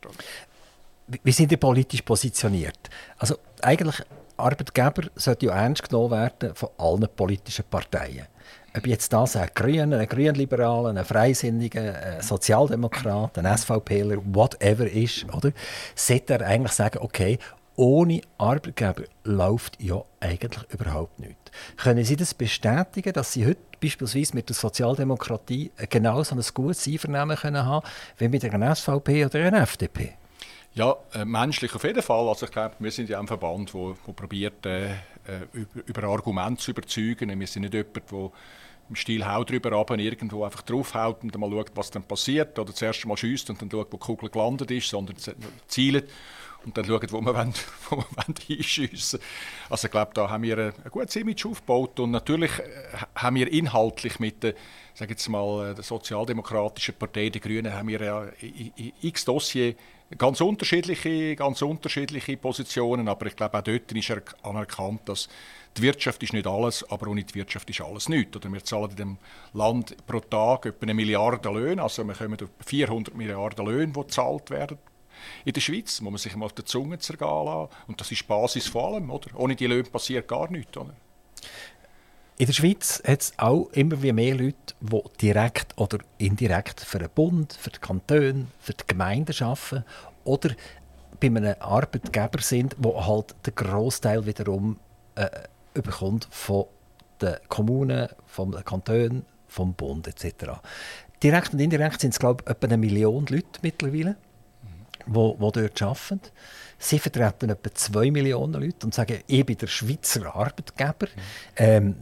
Wie sind die politisch positioniert? Also eigentlich Arbeitgeber sollte ja ernst genommen werden von allen politischen Parteien. Ob jetzt das ein Grüner, ein Grünliberaler, ein Freisinniger, ein Sozialdemokrat, ein SVPler, whatever ist, oder? sollte er eigentlich sagen, okay, ohne Arbeitgeber läuft ja eigentlich überhaupt nichts. Können Sie das bestätigen, dass Sie heute beispielsweise mit der Sozialdemokratie genau so ein gutes Einvernehmen können haben wie mit einer SVP oder einer FDP? Ja, äh, menschlich auf jeden Fall. Also ich glaube, wir sind ja ein Verband, der probiert, äh, äh, über, über Argumente zu überzeugen. Wir sind nicht jemand, der im Stil Hau drüber runter irgendwo einfach draufhaut und dann mal schaut, was dann passiert. Oder zuerst mal schießt und dann schaut, wo die Kugel gelandet ist, sondern zielt und dann schauen, wo wir, wollen, wo wir wollen einschiessen Also ich glaube, da haben wir ein, gutes Image aufgebaut und natürlich äh, haben wir inhaltlich mit der, sag jetzt mal, äh, der sozialdemokratischen Partei, der Grünen, haben wir ja x Dossier ganz unterschiedliche, ganz unterschiedliche Positionen, aber ich glaube auch dort ist er anerkannt, dass die Wirtschaft ist nicht alles, aber ohne die Wirtschaft ist alles nichts. Oder wir zahlen in dem Land pro Tag etwa eine Milliarde Löhne, also wir kommen auf 400 Milliarden Löhne, die gezahlt werden in der Schweiz muss man sich mal auf die Zunge zergehen lassen. Und das ist die Basis vor allem. Oder? Ohne die Löhne passiert gar nichts. Oder? In der Schweiz hat es auch immer wie mehr Leute, die direkt oder indirekt für den Bund, für die Kantone, für die Gemeinden arbeiten oder bei einem Arbeitgeber sind, der halt den Großteil wiederum äh, überkommt von den Kommunen, von den Kantonen, vom Bund etc. Direkt und indirekt sind es glaube ich etwa eine Million Leute mittlerweile die, die dort arbeiten. Sie vertreten etwa 2 Millionen Leute und sagen, ich bin der Schweizer Arbeitgeber. Mhm. Ähm,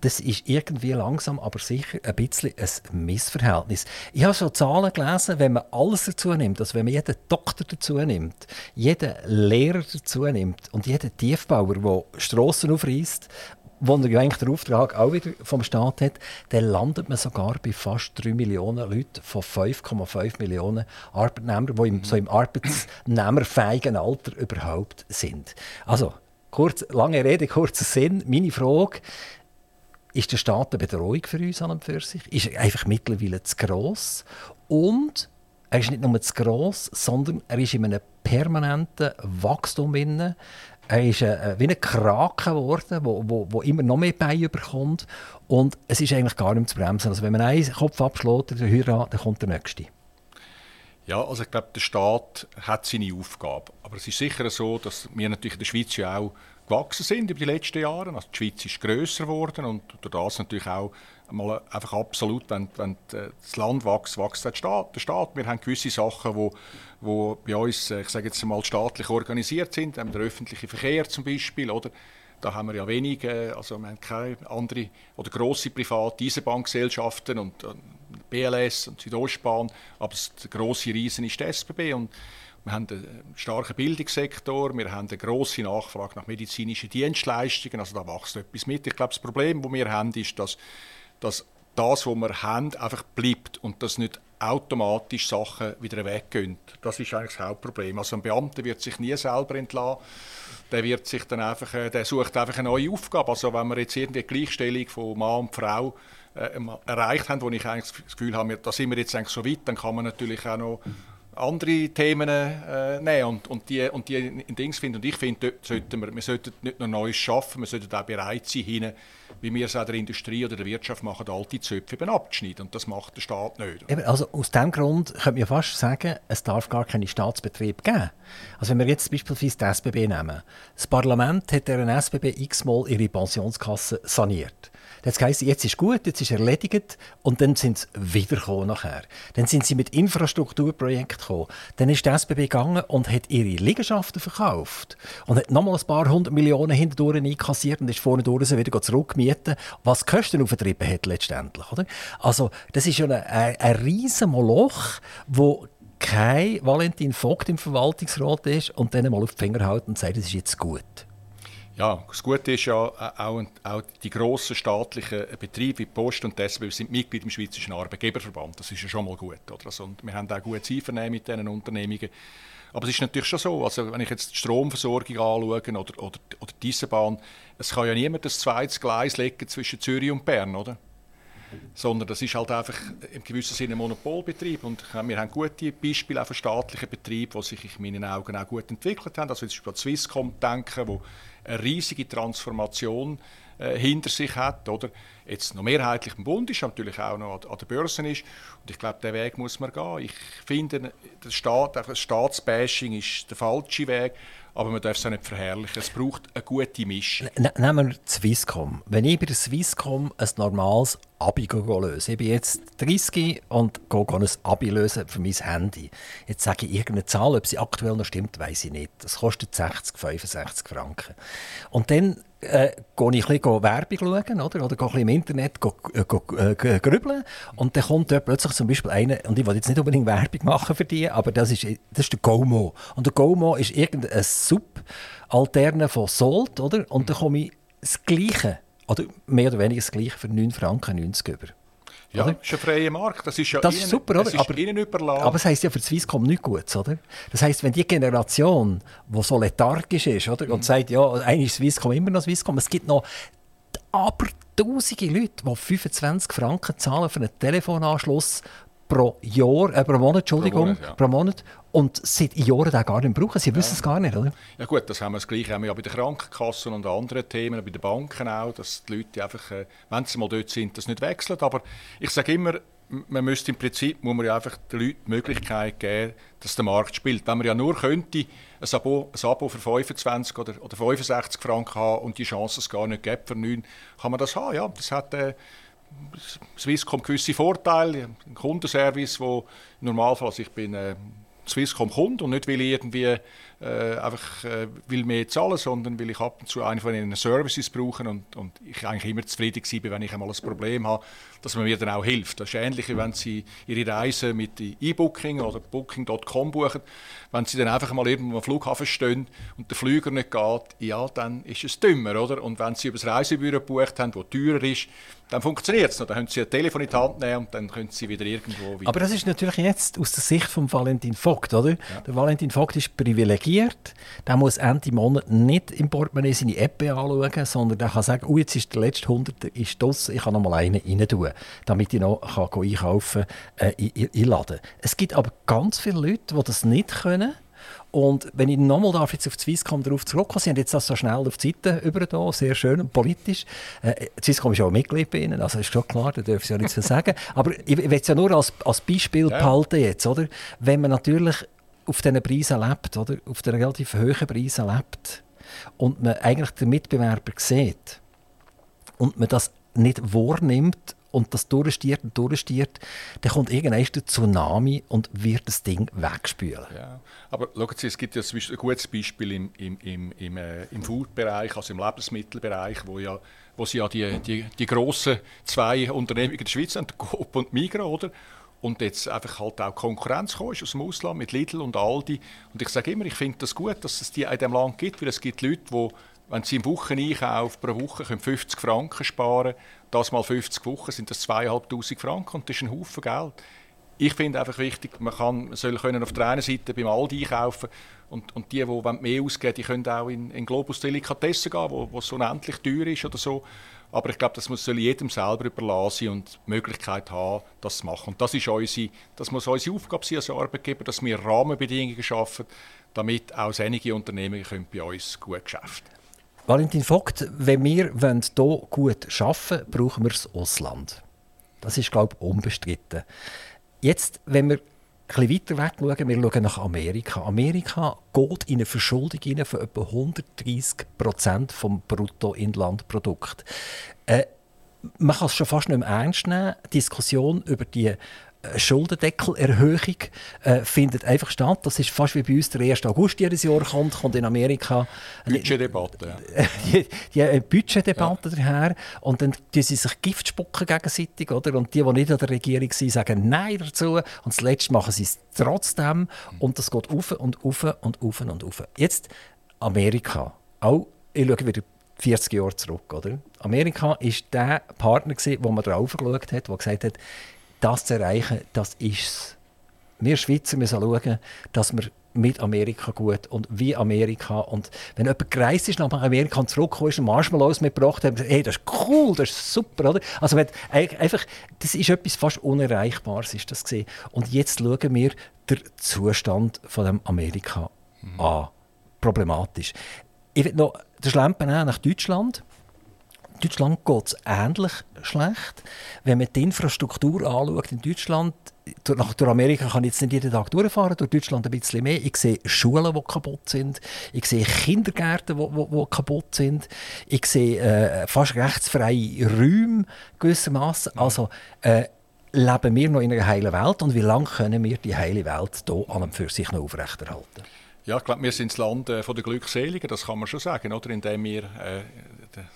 das ist irgendwie langsam, aber sicher ein bisschen ein Missverhältnis. Ich habe schon Zahlen gelesen, wenn man alles dazu nimmt, also wenn man jeden Doktor dazu nimmt, jeden Lehrer dazu nimmt und jeden Tiefbauer, der Strassen aufreißt wo er ja eigentlich den Auftrag auch wieder vom Staat hat, dann landet man sogar bei fast 3 Millionen Leuten von 5,5 Millionen Arbeitnehmern, die im, so im arbeitsnehmerfähigen Alter überhaupt sind. Also, kurz, lange Rede, kurzer Sinn. Meine Frage, ist der Staat eine Bedrohung für uns an und für sich? Ist er einfach mittlerweile zu gross? Und er ist nicht nur zu gross, sondern er ist in einem permanenten Wachstum. Drin. Er ist äh, wie ein Kraken geworden, wo, wo, wo immer noch mehr Beine bekommt. Und es ist eigentlich gar nicht zu bremsen. Also wenn man einen Kopf abschlägt, der Hürra, dann kommt der nächste. Ja, also ich glaube, der Staat hat seine Aufgabe. Aber es ist sicher so, dass wir natürlich in der Schweiz ja auch gewachsen sind über die letzten Jahre. Also die Schweiz ist grösser geworden und durch das natürlich auch mal einfach absolut, wenn, wenn das Land wächst, wächst der Staat, der Staat. Wir haben gewisse Sachen, wo, wo bei uns, äh, ich sage jetzt mal, staatlich organisiert sind, der öffentliche Verkehr zum Beispiel, oder? Da haben wir ja wenige, also wir haben keine andere oder grosse private Eisenbahngesellschaften und, und BLS und Südostbahn, aber der grosse Riesen ist der SBB und wir haben einen starken Bildungssektor, wir haben eine grosse Nachfrage nach medizinischen Dienstleistungen, also da wächst etwas mit. Ich glaube, das Problem, das wir haben, ist, dass dass das, was wir haben, einfach bleibt und dass nicht automatisch Sachen wieder weggehen. Das ist eigentlich das Hauptproblem. Also ein Beamter wird sich nie selber entlassen. Der, wird sich dann einfach, äh, der sucht einfach eine neue Aufgabe. Also wenn wir jetzt irgendwie die Gleichstellung von Mann und Frau erreicht haben, wo ich eigentlich das Gefühl habe, da sind wir jetzt eigentlich so weit, dann kann man natürlich auch noch andere Themen äh, nehmen und, und, die, und die in Dings finden. Und ich finde, sollten wir, wir sollten nicht nur Neues schaffen, wir sollten auch bereit sein, hin, wie wir es auch der Industrie oder der Wirtschaft machen, alte Zöpfe eben abzuschneiden. Und das macht der Staat nicht. Eben, also aus diesem Grund könnte man fast sagen, es darf gar keine Staatsbetrieb geben. Also wenn wir jetzt beispielsweise die SBB nehmen. Das Parlament hat der SBB x-mal ihre Pensionskasse saniert. Das heisst, jetzt ist gut, jetzt ist erledigt und dann sind sie wieder nachher. Dann sind sie mit Infrastrukturprojekten gekommen. Dann ist die SBB gegangen und hat ihre Liegenschaften verkauft und hat nochmal ein paar hundert Millionen hinterdurch einkassiert und ist vorne durch wieder zurückmieten, was die Kosten aufgetrieben hat letztendlich. Oder? Also das ist ja ein, ein, ein riesen Moloch, wo kein Valentin Vogt im Verwaltungsrat ist und dann mal auf die Finger hält und sagt, das ist jetzt gut. Ja, das Gute ist ja äh, auch, auch die grossen staatlichen Betriebe wie Post und die SBB sind Mitglied im Schweizerischen Arbeitgeberverband. Das ist ja schon mal gut. Oder? Also, und wir haben auch gutes Einvernehmen mit diesen Unternehmungen. Aber es ist natürlich schon so, also wenn ich jetzt die Stromversorgung anschaue oder, oder, oder die Eisenbahn, es kann ja niemand das zweite Gleis legen zwischen Zürich und Bern, oder? Sondern das ist halt einfach im gewissen Sinne ein Monopolbetrieb und wir haben gute Beispiele auch von staatlichen Betrieben, die sich in meinen Augen auch gut entwickelt haben. Also jetzt an Swisscom denken, wo eine riesige Transformation äh, hinter sich hat, oder? Jetzt noch mehrheitlich im Bund ist, natürlich auch noch an, der Börse ist. Und ich glaube, den Weg muss man gehen. Ich finde, der Staat, das Staatsbashing ist der falsche Weg. Aber man darf es auch nicht verherrlichen. Es braucht eine gute Mischung. N nehmen wir Swisscom. Wenn ich bei der Swisscom ein normales Abi löse, ich bin jetzt 30 und gehe ein Abi lösen für mein Handy. Jetzt sage ich irgendeine Zahl, ob sie aktuell noch stimmt, weiß ich nicht. Das kostet 60, 65 Franken. Und dann äh, gehe ich ein bisschen Werbung schauen oder, oder gehe ein bisschen im Internet go, äh, go, äh, grübeln und dann kommt dort plötzlich zum Beispiel einer, und ich will jetzt nicht unbedingt Werbung machen für die, aber das ist, das ist der GoMo. Und der GoMo ist irgendein Sub-Alterne von Salt, oder? Und dann komme ich das Gleiche, oder mehr oder weniger das Gleiche für 9 Franken 90 über. Ja, das ist ein freier Markt. Das ist ja das ist ihnen, super, oder? aber, ihnen überlassen. Aber das heisst ja für Swisscom nichts Gutes, oder? Das heisst, wenn die Generation, die so lethargisch ist, oder? Und mhm. sagt, ja, eigentlich ist Swisscom immer noch Swisscom, es gibt noch aber tausende Leute, die 25 Franken zahlen für einen Telefonanschluss pro Jahr, äh, pro Monat, Entschuldigung, pro Monat, ja. pro Monat und seit Jahren das gar nicht brauchen. Sie wissen es gar nicht, oder? Ja gut, das haben wir das Gleiche haben wir ja bei den Krankenkassen und anderen Themen, bei den Banken auch, dass die Leute einfach, äh, wenn sie mal dort sind, das nicht wechseln. Aber ich sage immer, man müsste im Prinzip muss man ja einfach den Leuten die Möglichkeit geben, dass der Markt spielt. Wenn man ja nur könnte ein Abo, ein Abo für 25 oder, oder 65 Franken haben und die Chance es gar nicht gibt für 9, kann man das haben. Ja, das hat äh, Swisscom gewisse Vorteile, ein Kundenservice, wo im Normalfall, also ich bin äh, Swisscom Kunde und nicht weil ich irgendwie äh, einfach äh, will mehr zahlen, sondern weil ich ab und zu einen von ihren Services brauche und, und ich eigentlich immer zufrieden war, wenn ich einmal ein Problem habe, dass man mir dann auch hilft. Das ist ähnlich, wie wenn Sie Ihre Reise mit E-Booking oder Booking.com buchen. Wenn Sie dann einfach mal irgendwo am Flughafen stehen und der Flüger nicht geht, ja, dann ist es dümmer, oder? Und wenn Sie über das Reisebüro gebucht haben, das teurer ist, dann funktioniert es noch. Dann können Sie ein Telefon in die Hand nehmen und dann können Sie wieder irgendwo wieder... Aber das ist natürlich jetzt aus der Sicht von Valentin Vogt, oder? Ja. Der Valentin Vogt ist privilegiert. Der muss Ende Monat nicht im Portemonnaie seine App anschauen, sondern der kann sagen, oh, jetzt ist der letzte Hunderte ist draussen, ich kann noch mal einen rein tun, damit ich noch kann einkaufen kann äh, in, in Laden. Es gibt aber ganz viele Leute, die das nicht können und wenn ich nochmal darf jetzt auf die Swisscom darauf zurückkommen, Sie haben jetzt das so schnell auf die Seite über da, sehr schön und politisch. Äh, Swisscom ist ja auch Mitglied bei Ihnen, also ist schon klar, da dürfen Sie ja nichts mehr sagen. Aber ich will es ja nur als, als Beispiel ja. behalten jetzt, oder? Wenn man natürlich auf diesen Preisen lebt, oder? Auf den relativ hohen Preisen lebt und man eigentlich den Mitbewerber sieht und man das nicht wahrnimmt und das durchstiert und durchstiert, dann kommt irgendwann der Tsunami und wird das Ding wegspülen. Ja, aber schauen Sie, es gibt ja ein gutes Beispiel im, im, im, im, äh, im Food-Bereich, also im Lebensmittelbereich, wo, ja, wo Sie ja die, die, die grossen zwei Unternehmen in der Schweiz haben, Coop und Migros, oder? und jetzt einfach halt auch Konkurrenz kommt aus dem Ausland mit Lidl und Aldi. Und ich sage immer, ich finde das gut, dass es die in diesem Land gibt, weil es gibt Leute, die, wenn sie im Wocheneinkauf pro Woche 50 Franken sparen das mal 50 Wochen sind das 2'500 Franken und das ist ein Haufen Geld. Ich finde einfach wichtig, man, kann, man soll können auf der einen Seite beim Aldi einkaufen und, und die, die mehr ausgeben die können auch in, in Globus Delikatessen gehen, wo, wo es unendlich teuer ist oder so. Aber ich glaube, das muss soll jedem selber überlassen und die Möglichkeit haben, das zu machen. Und das, ist unsere, das muss unsere Aufgabe sein als Arbeitgeber, dass wir Rahmenbedingungen schaffen, damit auch einige Unternehmen bei uns gut geschäft Valentin Vogt, wenn wir hier gut arbeiten wollen, brauchen wir das Ausland. Das ist, glaube ich, unbestritten. Jetzt, wenn wir ein weiter weg schauen, wir schauen nach Amerika. Amerika geht in eine Verschuldung von etwa 130 Prozent des Bruttoinlandprodukts. Äh, man kann es schon fast nicht mehr ernst nehmen. Die Diskussion über die Schuldendeckelerhöhung äh, findet einfach statt. Das ist fast wie bei uns der 1. August jedes Jahr kommt, kommt in Amerika Budgetdebatte. die, die eine Budgetdebatte ja. daher und dann tun sie sich Gift spucken gegenseitig, oder? Und die, die nicht an der Regierung sind, sagen Nein dazu und zuletzt machen sie es trotzdem und das geht auf und auf und auf und auf. Jetzt Amerika. Auch, ich schaue wieder 40 Jahre zurück, oder? Amerika war der Partner, wo man drauf geschaut hat, der gesagt hat, das zu erreichen, das ist es. Wir Schweizer müssen schauen, dass wir mit Amerika gut und wie Amerika. Und wenn jemand gereist ist nach Amerika und zurückgekommen ist und Marshmallows mitgebracht hat, hey, das ist cool, das ist super, oder? Also wenn, einfach, das ist etwas fast Unerreichbares, ist das gesehen. Und jetzt schauen wir den Zustand von dem Amerika mhm. an. Problematisch. Ich will noch den Schlempen nach Deutschland. Deutschland geht es ähnlich schlecht. Wenn man die Infrastruktur anschaut in Deutschland, nach durch Amerika kann ich jetzt nicht jeden Tag durchfahren, durch Deutschland ein bisschen mehr. Ich sehe Schulen, die kaputt sind. Ich sehe Kindergärten, die, die, die kaputt sind. Ich sehe äh, fast rechtsfreie Räume gewissermaßen. Also äh, leben wir noch in einer heilen Welt und wie lange können wir die heile Welt hier an und für sich noch aufrechterhalten? Ja, ich glaube, wir sind das Land äh, der Glückseligen, das kann man schon sagen, oder? indem wir äh,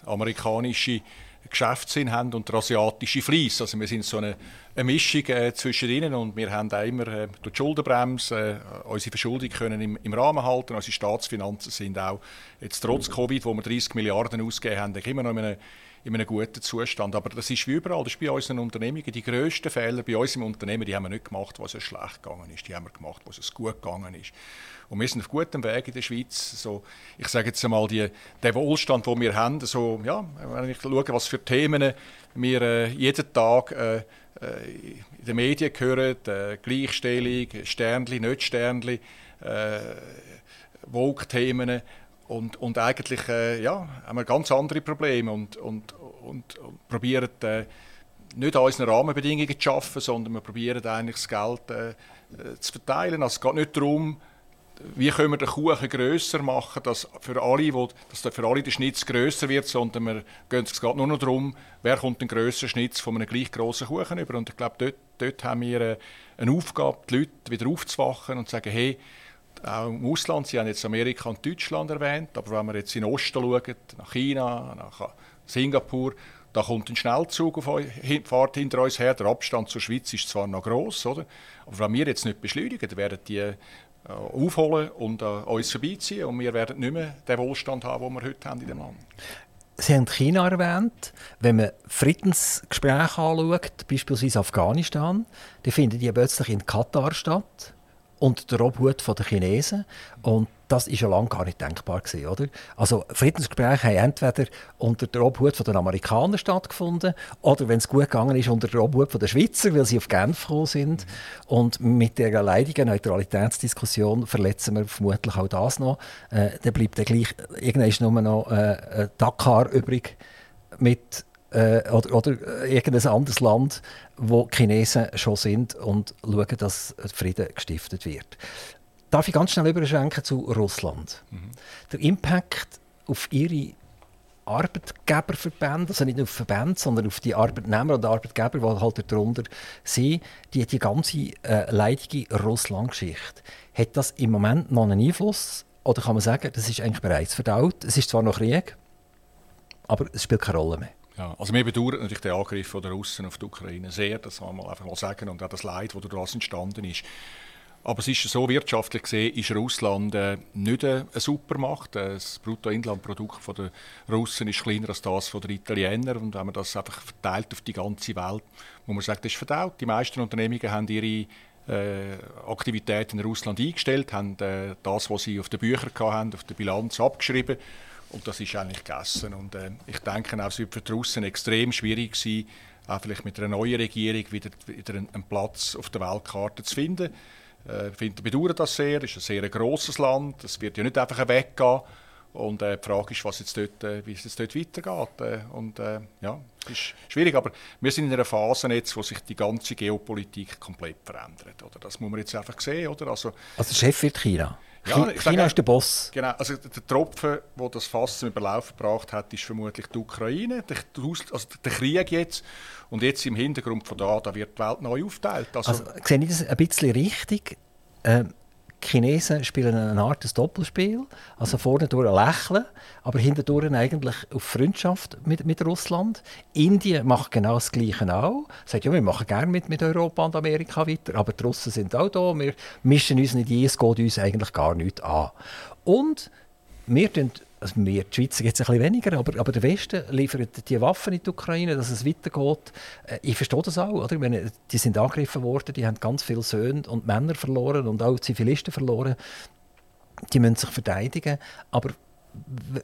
amerikanische Geschäftssinn haben und der asiatische Fleiss. Also wir sind so eine, eine Mischung äh, zwischen ihnen und wir haben auch immer äh, durch die Schuldenbremse äh, unsere Verschuldung können im, im, Rahmen halten. Unsere Staatsfinanzen sind auch jetzt trotz Covid, wo wir 30 Milliarden ausgegeben haben, immer noch in einem, in einem guten Zustand. Aber das ist wie überall, das ist bei unseren Unternehmungen. Die grössten Fehler bei uns im Unternehmen, die haben wir nicht gemacht, was es schlecht gegangen ist. Die haben wir gemacht, was es gut gegangen ist. Und wir sind auf gutem Weg in der Schweiz. So, ich sage jetzt einmal, die, der Wohlstand, den wir haben, so, ja, wenn ich schaue, was für Themen wir äh, jeden Tag äh, äh in den Medien hören, äh, Gleichstellung, Sternli, nicht Sternli, äh, Vogue-Themen und, und eigentlich äh, ja, haben wir ganz andere Probleme und, und, und, und probieren äh, nicht an unseren Rahmenbedingungen zu schaffen, sondern wir probieren eigentlich das Geld äh, zu verteilen. Also es geht nicht darum, wie können wir den Kuchen grösser machen, dass für alle, wo, dass für alle der Schnitz grösser wird, sondern wir gehen, es geht nur noch darum, wer kommt den grösseren Schnitz von einem gleich grossen Kuchen über. Und ich glaube, dort, dort haben wir äh, eine Aufgabe, die Leute wieder aufzuwachen und zu sagen, hey, auch im Ausland, Sie haben jetzt Amerika und Deutschland erwähnt, aber wenn wir jetzt in den Osten schauen, nach China, nach Singapur, da kommt ein Schnellzug auf euch, fährt hinter uns her. Der Abstand zur Schweiz ist zwar noch gross, oder? aber wenn wir jetzt nicht beschleunigen, werden die äh, aufholen und an uns vorbeiziehen. Und wir werden nicht mehr den Wohlstand haben, den wir heute haben in dem Land. Sie haben China erwähnt. Wenn man Friedensgespräche anschaut, beispielsweise Afghanistan, dann finden die plötzlich in Katar statt und der Obhut der Chinesen. Und das ist ja lange gar nicht denkbar gewesen, oder? Also Friedensgespräche haben entweder unter der Obhut der Amerikaner stattgefunden oder wenn es gut gegangen ist unter der Obhut der Schweizer, weil sie auf Genf gekommen sind. Und mit der leidigen Neutralitätsdiskussion verletzen wir vermutlich auch das noch. Äh, dann bleibt dann gleich irgendwann nur noch äh, äh Dakar übrig mit äh, oder, oder irgendein anderes Land, wo die Chinesen schon sind und schauen, dass Frieden gestiftet wird. Darf ich ganz schnell überschwenken zu Russland? Mhm. Der Impact auf ihre Arbeitgeberverbände, also nicht nur auf Verbände, sondern auf die Arbeitnehmer und Arbeitgeber, die halt darunter sind, die, die ganze äh, leidige Russland-Geschichte. Hat das im Moment noch einen Einfluss? Oder kann man sagen, das ist eigentlich bereits verdaut? Es ist zwar noch Krieg, aber es spielt keine Rolle mehr. Ja, also wir bedauern natürlich den Angriff der Russen auf die Ukraine sehr, das kann man einfach mal sagen, und auch das Leid, das daraus entstanden ist. Aber es ist so wirtschaftlich gesehen, ist Russland äh, nicht eine, eine Supermacht. Äh, das Bruttoinlandprodukt der Russen ist kleiner als das der Italiener. Und wenn man das einfach verteilt auf die ganze Welt, muss man sagen, das ist verdaut. Die meisten Unternehmungen haben ihre äh, Aktivitäten in Russland eingestellt, haben äh, das, was sie auf den Büchern hatten, auf der Bilanz abgeschrieben. Und das ist eigentlich gegessen. Und äh, ich denke, auch es wird für Russen extrem schwierig sein, auch vielleicht mit einer neuen Regierung wieder, wieder einen, Platz auf der Weltkarte zu finden. Äh, ich bedauere das sehr. Es ist ein sehr grosses Land. Es wird ja nicht einfach weggehen. Und äh, die Frage ist, was jetzt dort, äh, wie es jetzt dort weitergeht. Äh, und äh, ja, es ist schwierig, aber wir sind in einer Phase jetzt, wo sich die ganze Geopolitik komplett verändert. Oder? Das muss man jetzt einfach sehen. Oder? Also, also Chef wird China? Ja, China sage, ist der Boss. Genau, also der Tropfen, der das Fass zum Überlaufen gebracht hat, ist vermutlich die Ukraine, der, also der Krieg jetzt. Und jetzt im Hintergrund von da, da wird die Welt neu aufgeteilt. Also, also sehe ich das ein bisschen richtig? Ähm, Chinesen spielen eine Art des Doppelspiel. Also vorne durch ein Lächeln, aber hinterdurch eigentlich auf Freundschaft mit, mit Russland. Indien macht genau das Gleiche auch. Sagt, ja, wir machen gerne mit, mit Europa und Amerika weiter, aber die Russen sind auch da. Wir mischen uns nicht ein, es geht uns eigentlich gar nichts an. Und wir tun also wir, die Schweizer jetzt ein bisschen weniger, aber, aber der Westen liefert die Waffen in die Ukraine, dass es weitergeht. Äh, ich verstehe das auch. Oder? Meine, die sind angegriffen worden, die haben ganz viele Söhne und Männer verloren und auch Zivilisten verloren. Die müssen sich verteidigen. Aber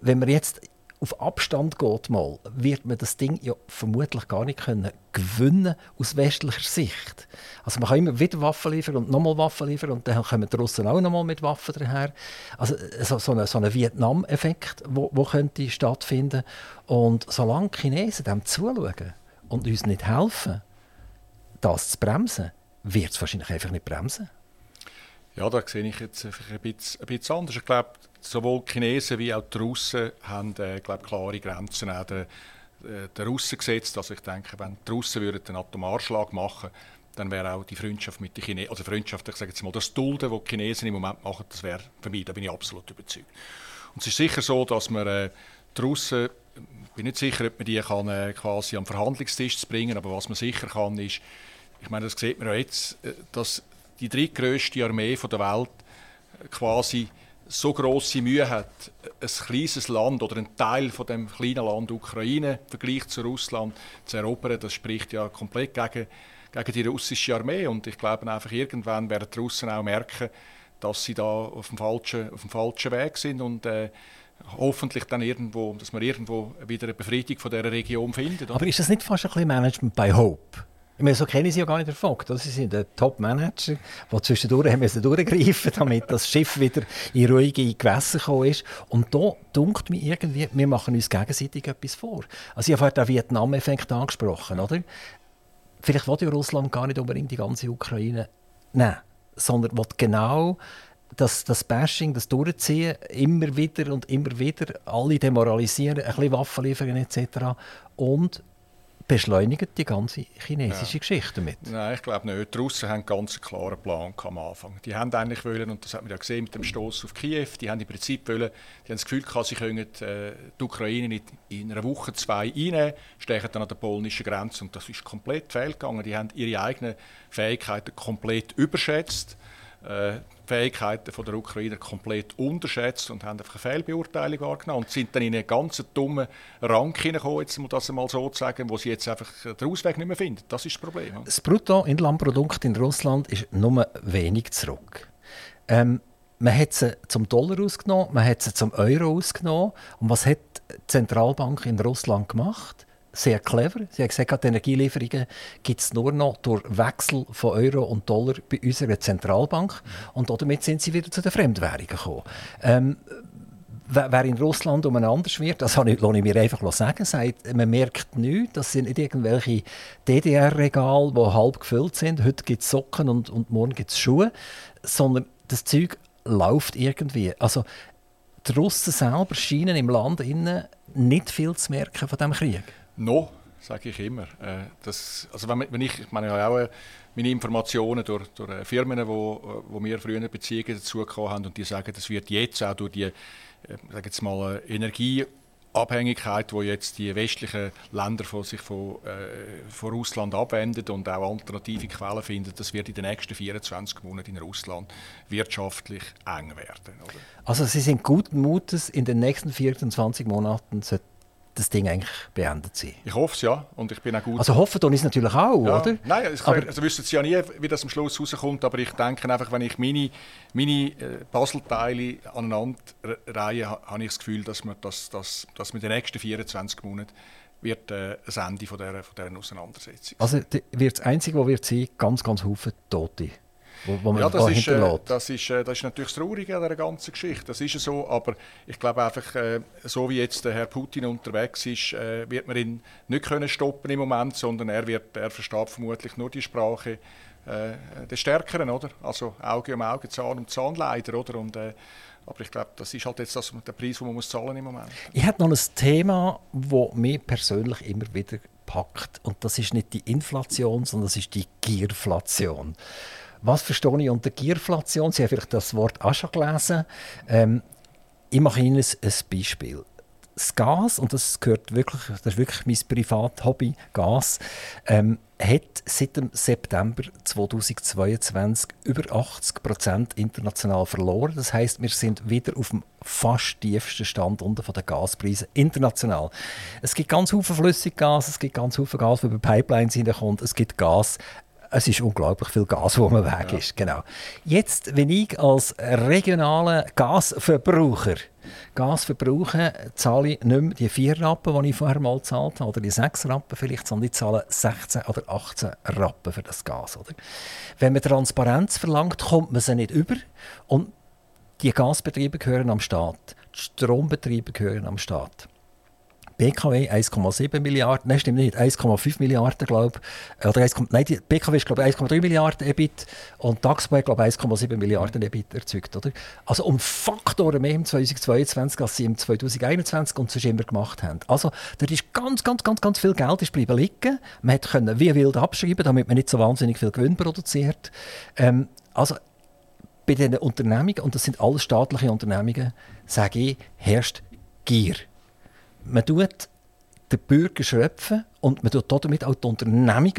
wenn wir jetzt auf Abstand geht, mal, wird man das Ding ja vermutlich gar nicht können gewinnen aus westlicher Sicht. Also man kann immer wieder Waffen liefern und nochmal Waffen liefern und dann kommen die Russen auch nochmal mit Waffen daher. Also so, so ein so Vietnam-Effekt, wo, wo könnte stattfinden. Und solange Chinesen dem zuschauen und uns nicht helfen, das zu bremsen, wird es wahrscheinlich einfach nicht bremsen. Ja, da sehe ich jetzt ein bisschen, ein bisschen anders. Ich glaube, sowohl die Chinesen wie auch die Russen haben äh, glaube, klare Grenzen an den, äh, den Russen gesetzt. Also ich denke, wenn die Russen würden einen Atomarschlag machen dann wäre auch die Freundschaft mit den Chinesen, also Freundschaft, ich sage jetzt mal, das Dulden, das die Chinesen im Moment machen, das wäre für mich, da bin ich absolut überzeugt. Und es ist sicher so, dass man äh, die Russen, ich bin nicht sicher, ob man die kann, äh, quasi am Verhandlungstisch bringen, aber was man sicher kann, ist, ich meine, das sieht man ja jetzt, äh, dass die drittgrößte Armee der Welt quasi so große Mühe hat, ein kleines Land oder ein Teil von dem kleinen Land Ukraine im Vergleich zu Russland zu erobern, das spricht ja komplett gegen, gegen die russische Armee. Und ich glaube einfach, irgendwann werden die Russen auch merken, dass sie da auf dem falschen, auf dem falschen Weg sind und äh, hoffentlich dann irgendwo, dass wir irgendwo wieder eine Befriedung von dieser Region finden. Aber ist das nicht fast ein bisschen Management by Hope? Ich meine, so kenne ich sie ja gar nicht erfolgt. Sie sind der Top-Manager, der zwischendurch haben müssen durchgreifen damit das Schiff wieder in ruhige Gewässer gekommen ist. Und da dunkt mir irgendwie, wir machen uns gegenseitig etwas vor. Also ich habe vorhin den Vietnam-Effekt angesprochen, oder? Vielleicht will ja Russland gar nicht unbedingt die ganze Ukraine nehmen, sondern will genau das, das Bashing, das Durchziehen, immer wieder und immer wieder, alle demoralisieren, ein bisschen Waffen liefern etc. Und beschleunigt die ganze chinesische ja. Geschichte mit. Nein, ich glaube nicht. Die Russen haben einen ganz klaren Plan am Anfang. Die haben eigentlich wollen, und das hat man ja gesehen mit dem Stoß auf Kiew, die haben im Prinzip wollen, die haben das Gefühl gehabt, sie können äh, die Ukraine in, einer Woche, zwei einnehmen, stechen dann an der polnischen Grenze und das ist komplett fehlgegangen. Die haben ihre eigenen Fähigkeiten komplett überschätzt. Äh, Fähigkeiten der Ukrainer komplett unterschätzt und haben einfach eine Fehlbeurteilung wahrgenommen und sind dann in einen ganz dummen Rang hineingekommen, jetzt das mal so sagen, wo sie jetzt einfach den Ausweg nicht mehr finden. Das ist das Problem. Das Bruttoinlandprodukt in Russland ist nur wenig zurück. Ähm, man hat sie zum Dollar ausgenommen, man hat sie zum Euro ausgenommen. Und was hat die Zentralbank in Russland gemacht? Sehr clever. Sie haben gesagt, die Energielieferungen gibt es nur noch durch Wechsel von Euro und Dollar bei unserer Zentralbank. Und damit sind sie wieder zu den Fremdwährungen gekommen. Ähm, wer in Russland umeinander schwirrt, das lasse ich mir einfach sagen, sagt, man merkt nichts, das sind nicht irgendwelche DDR-Regale, die halb gefüllt sind, heute gibt es Socken und, und morgen gibt es Schuhe, sondern das Zeug läuft irgendwie. Also die Russen selber scheinen im Land innen nicht viel zu merken von diesem Krieg. Noch, sage ich immer. Äh, das, also wenn, ich, ich meine auch äh, meine Informationen durch, durch äh, Firmen, wo, wo wir früher Beziehungen dazu haben und die sagen, das wird jetzt auch durch die sage jetzt mal, Energieabhängigkeit, wo jetzt die westlichen Länder von sich von, von Russland abwenden und auch alternative Quellen finden, das wird in den nächsten 24 Monaten in Russland wirtschaftlich eng werden. Oder? Also Sie sind guten Mutes, in den nächsten 24 Monaten das Ding eigentlich beendet sein. Ich hoffe es, ja. Und ich bin auch gut. Also hoffen tun ist natürlich auch, ja. oder? Nein, ich aber, also wissen Sie ja nie, wie das am Schluss rauskommt, aber ich denke einfach, wenn ich meine, meine äh, Puzzleteile aneinander reihe, habe ich das Gefühl, dass wir, das, dass, dass wir in den nächsten 24 Monaten wird äh, das Ende von dieser, von dieser Auseinandersetzung. Also wird das Einzige, was wird sein, ganz, ganz viele Tote wo, wo man ja, das ist, äh, das, ist, äh, das ist natürlich das Traurige an dieser ganzen Geschichte. Das ist so, aber ich glaube einfach, äh, so wie jetzt der Herr Putin unterwegs ist, äh, wird man ihn nicht können stoppen im Moment, sondern er, wird, er versteht vermutlich nur die Sprache äh, der Stärkeren, oder? Also Auge um Auge, Zahn um Zahn leider, oder? Und, äh, aber ich glaube, das ist halt jetzt das, der Preis, den man muss zahlen im Moment. Ich habe noch ein Thema, das mich persönlich immer wieder packt. Und das ist nicht die Inflation, sondern das ist die Gierflation. Was verstehe ich unter Gierflation? Sie haben vielleicht das Wort auch schon gelesen. Ähm, ich mache Ihnen ein Beispiel. Das Gas, und das gehört wirklich, das ist wirklich mein Privathobby, Gas, ähm, hat seit dem September 2022 über 80 Prozent international verloren. Das heißt, wir sind wieder auf dem fast tiefsten Stand unter von den Gaspreisen international. Es gibt ganz viele Flüssiggas, es gibt ganz viele Gas, das über Pipelines hineinkommt, es gibt Gas es ist unglaublich viel Gas, wo man weg ist. Ja. Genau. Jetzt, wenn ich als regionaler Gasverbraucher Gas verbrauche, zahle ich nicht mehr die vier Rappen, die ich vorher mal gezahlt habe, oder die sechs Rappen vielleicht, sondern ich zahle 16 oder 18 Rappen für das Gas. Oder? Wenn man Transparenz verlangt, kommt man sie nicht über. Und die Gasbetriebe gehören am Staat. Die Strombetriebe gehören am Staat. BKW 1,7 Milliarden, nein, stimmt nicht, 1,5 Milliarden, glaube ich. Oder 1, nein, die BKW ist, glaube ich, 1,3 Milliarden EBIT und Taxpo hat, glaube ich, 1,7 Milliarden EBIT erzeugt. Oder? Also um Faktoren mehr im 2022, als sie im 2021 und sonst immer gemacht haben. Also dort ist ganz, ganz, ganz, ganz viel Geld ist bleiben liegen. Man konnte wie wild abschreiben, damit man nicht so wahnsinnig viel Gewinn produziert. Ähm, also bei diesen Unternehmungen, und das sind alles staatliche Unternehmungen, sage ich, herrscht Gier man tut den Bürger schröpfen und man tut damit auch die Unternehmungen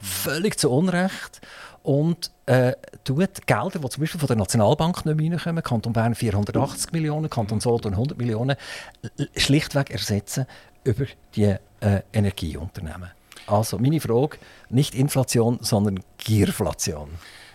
völlig zu Unrecht. Und äh, tut Gelder, die zum Beispiel von der Nationalbank nicht mehr reinkommen, Kanton Bern 480 Millionen, Kanton Solothurn 100 Millionen, schlichtweg ersetzen über die äh, Energieunternehmen. Also meine Frage, nicht Inflation, sondern Gierflation.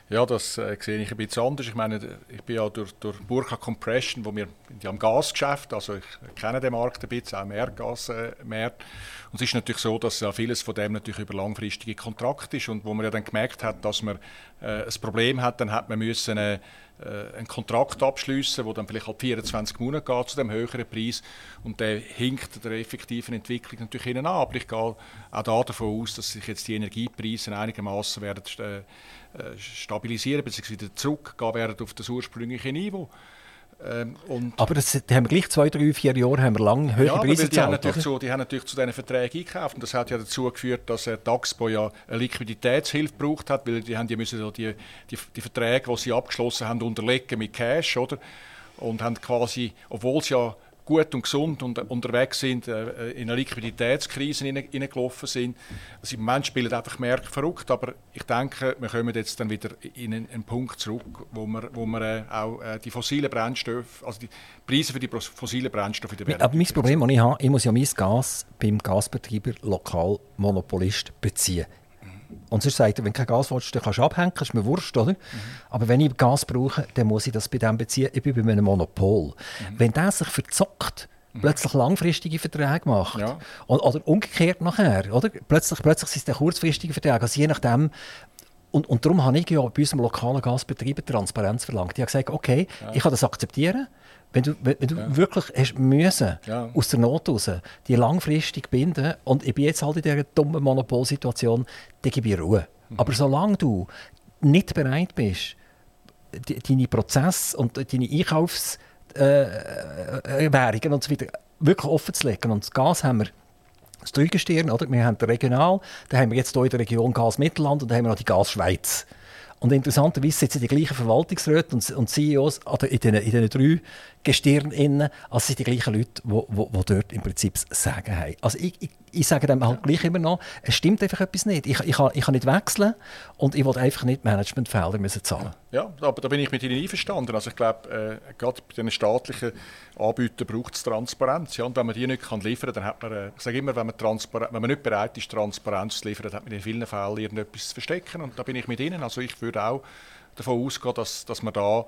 Ja, das äh, sehe ich ein bisschen anders. Ich meine, ich bin ja durch, durch Burka Compression, wo wir die am Gasgeschäft, also ich kenne den Markt ein bisschen, auch im Erdgasmarkt. Äh, und es ist natürlich so, dass ja vieles von dem natürlich über langfristige Kontrakte ist und wo man ja dann gemerkt hat, dass man äh, ein Problem hat, dann hat man müssen äh, einen Kontrakt abschließen, wo dann vielleicht halt 24 Monate geht zu dem höheren Preis und der hinkt der effektiven Entwicklung natürlich hinten an. Aber ich gehe auch da davon aus, dass sich jetzt die Energiepreise einigermaßen werden äh, äh, stabilisieren bzw. wieder zurückgehen werden auf das ursprüngliche Niveau. Ähm, aber das, die haben gleich zwei, drei, vier Jahre haben wir lang höhere ja, Preise die, haben natürlich zu, die haben natürlich zu diesen Verträgen eingekauft und das hat ja dazu geführt, dass äh, Taxpo ja eine Liquiditätshilfe gebraucht hat, weil die haben die müssen die, die, die Verträge, die sie abgeschlossen haben, unterlegen mit Cash, oder? Und haben quasi, obwohl sie ja gut und gesund und, unterwegs sind, äh, in eine Liquiditätskrise hineingelaufen sind. Also Im Moment spielt einfach Märkte verrückt, aber ich denke, wir kommen jetzt dann wieder in einen, einen Punkt zurück, wo wir, wo wir äh, auch äh, die fossilen Brennstoffe, also die Preise für die fossilen Brennstoffe in der Welt... Aber mein Problem, das ich habe, ich muss ja mein Gas beim Gasbetreiber lokal Monopolist beziehen. Und sonst sagt er, wenn du kein Gas willst, dann kannst du abhängen, ist mir wurscht, oder? Mhm. Aber wenn ich Gas brauche, dann muss ich das bei dem beziehen. Ich bin bei einem Monopol. Mhm. Wenn der sich verzockt, mhm. plötzlich langfristige Verträge macht. Ja. Oder, oder, umgekehrt nachher. Oder? Plötzlich, plötzlich sind es kurzfristige Verträge. Also je nachdem. Und, und darum habe ich ja bei unserem lokalen Gasbetreiber Transparenz verlangt. Ich habe gesagt, okay, ja. ich kann das akzeptieren. Wenn du, wenn, wenn du ja. wirklich hast müssen, ja. aus der Not raus, die langfristig binden, und ich bin jetzt halt in dieser dummen Monopolsituation, dann gebe ich Ruhe. Mhm. Aber solange du nicht bereit bist, die, deine Prozesse und deine Einkaufswährungen äh, äh, und so weiter wirklich offen zu legen, und das Gas haben wir das Dreigestirn, oder? Wir haben regional, dann haben wir jetzt hier in der Region Gas Mittelland und dann haben wir noch die Gas Schweiz. Und interessanterweise sitzen die gleichen Verwaltungsräte und, und CEOs in diesen, in diesen drei Gestirnen, als sind die gleichen Leute, die, dort im Prinzip das Sagen haben. Also ich, ich, ich sage dem halt gleich immer noch, es stimmt einfach etwas nicht. Ich, ich, kann, ich kann nicht wechseln und ich will einfach nicht Managementfelder müssen zahlen. Ja, aber da bin ich mit Ihnen einverstanden. Also ich glaube, äh, gerade bei den staatlichen Anbietern braucht es Transparenz. Ja? Und wenn man die nicht kann liefern kann, dann hat man, äh, ich sage immer, wenn man, wenn man nicht bereit ist, Transparenz zu liefern, hat man in vielen Fällen irgendetwas zu verstecken. Und da bin ich mit Ihnen. Also ich würde auch davon ausgehen, dass, dass man da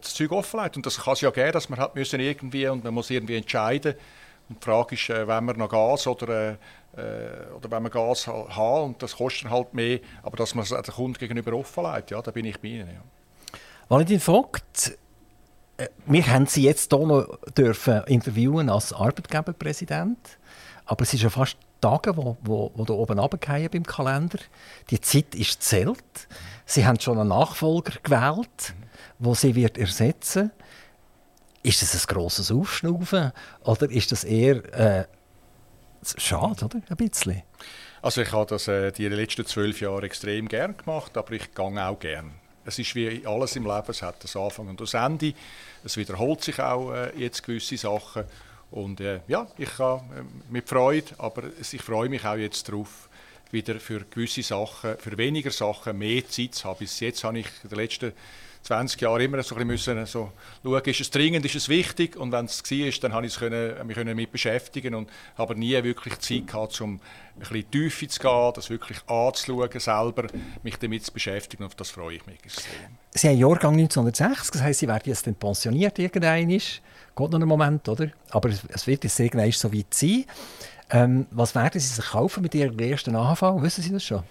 das Zeug offenlegt. Und das kann es ja geben, dass man hat müssen irgendwie und man muss irgendwie entscheiden. Und die Frage ist, äh, wenn wir noch Gas oder, äh, äh oder wenn wir Gas haben und das kostet halt mehr, aber dass man es den Kunden gegenüber offenlegt, ja, da bin ich bei Ihnen. Ja. Valentin Vogt, äh, wir haben Sie jetzt hier noch dürfen interviewen als Arbeitgeberpräsident, aber es ist ja fast Tage, wo, wo, wo da oben runterfallen beim Kalender. Die Zeit ist zählt. Sie haben schon einen Nachfolger gewählt, wo sie wird ersetzen. Ist das ein grosses Aufschnaufen oder ist das eher äh, schade, oder? Ein bisschen. Also ich habe das äh, die letzten zwölf Jahre extrem gern gemacht, aber ich gehe auch gern. Es ist wie alles im Leben, es hat das Anfang und das Ende. Es wiederholt sich auch äh, jetzt gewisse Sachen. Und äh, ja, ich kann äh, mit Freude, aber ich freue mich auch jetzt darauf, wieder für gewisse Sachen, für weniger Sachen mehr Zeit zu haben. Bis jetzt habe ich in den letzten 20 Jahren immer so ein bisschen müssen, so schauen, ist es dringend, ist es wichtig und wenn es war, dann habe ich können, mich damit beschäftigen und habe nie wirklich Zeit gehabt, um ein bisschen tiefer zu gehen, das wirklich anzuschauen, selber mich damit zu beschäftigen und auf das freue ich mich extrem. Sie haben Jahrgang 1960, das heisst, Sie werden jetzt dann pensioniert irgendwann, geht noch einen Moment, oder? Aber es wird jetzt irgendwann so weit sein. Ähm, was werden Sie sich kaufen mit Ihrem ersten AHV? Wissen Sie das schon?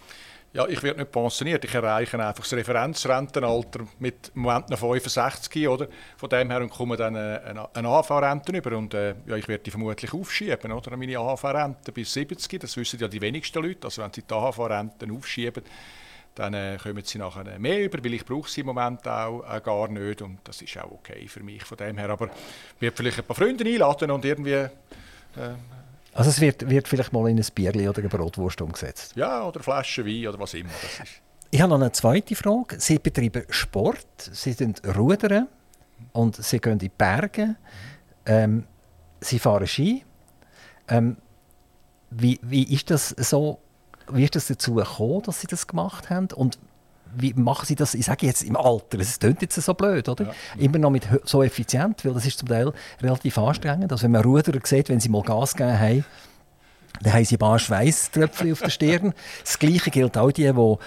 Ja, ich werde nicht pensioniert. Ich erreiche einfach das Referenzrentenalter mit Moment noch 65, oder? Von dem her und komme dann äh, eine, eine AHV-Rente über. Und äh, ja, ich werde die vermutlich aufschieben, oder? Meine AHV-Rente bis 70, das wissen ja die wenigsten Leute. Also wenn sie die AHV-Renten aufschieben, dann äh, kommen sie nachher mehr über, weil ich brauche sie im Moment auch äh, gar nicht und das ist auch okay für mich von dem her. Aber ich werde vielleicht ein paar Freunde einladen und irgendwie äh, also es wird, wird vielleicht mal in ein Bierli oder eine Brotwurst umgesetzt? Ja, oder Flasche Wein oder was immer das ist. Ich habe noch eine zweite Frage. Sie betreiben Sport, Sie sind Rudern und Sie gehen in die Berge. Ähm, Sie fahren Ski. Ähm, wie, wie ist das so? Wie ist das dazu gekommen, dass Sie das gemacht haben? Und wie machen Sie das, ich sage jetzt im Alter, es klingt jetzt so blöd, oder? Ja. Immer noch mit so effizient, weil das ist zum Teil relativ anstrengend. Also wenn man Ruderer sieht, wenn sie mal Gas gegeben haben, dann haben sie ein paar Schweißtröpfchen auf der Stirn. Das Gleiche gilt auch die, die ein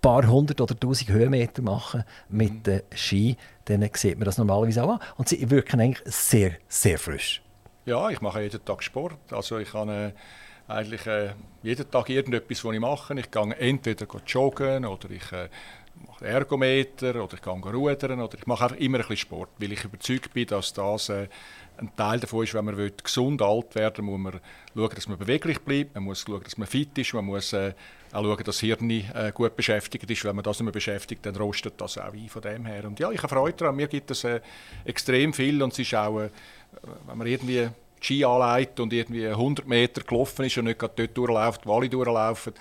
paar hundert oder tausend Höhenmeter machen mit den Ski. Dann sieht man das normalerweise auch an. Und sie wirken eigentlich sehr, sehr frisch. Ja, ich mache jeden Tag Sport. Also ich habe äh, eigentlich äh, jeden Tag irgendetwas, was ich mache. Ich gehe entweder joggen oder ich äh, mache Ergometer oder ich gehe rudern oder ich mache einfach immer ein bisschen Sport, weil ich überzeugt bin, dass das äh, ein Teil davon ist, wenn man gesund alt werden will, muss man schauen, dass man beweglich bleibt, man muss schauen, dass man fit ist, man muss äh, auch schauen, dass das Hirn äh, gut beschäftigt ist. Wenn man das nicht mehr beschäftigt, dann rostet das auch ein von dem her. Und ja, ich habe Freude daran, mir gibt es äh, extrem viel und es ist auch, äh, wenn man irgendwie Ski anlegt und irgendwie 100 Meter gelaufen ist und nicht gerade dort durchläuft, die Wally durchlaufen,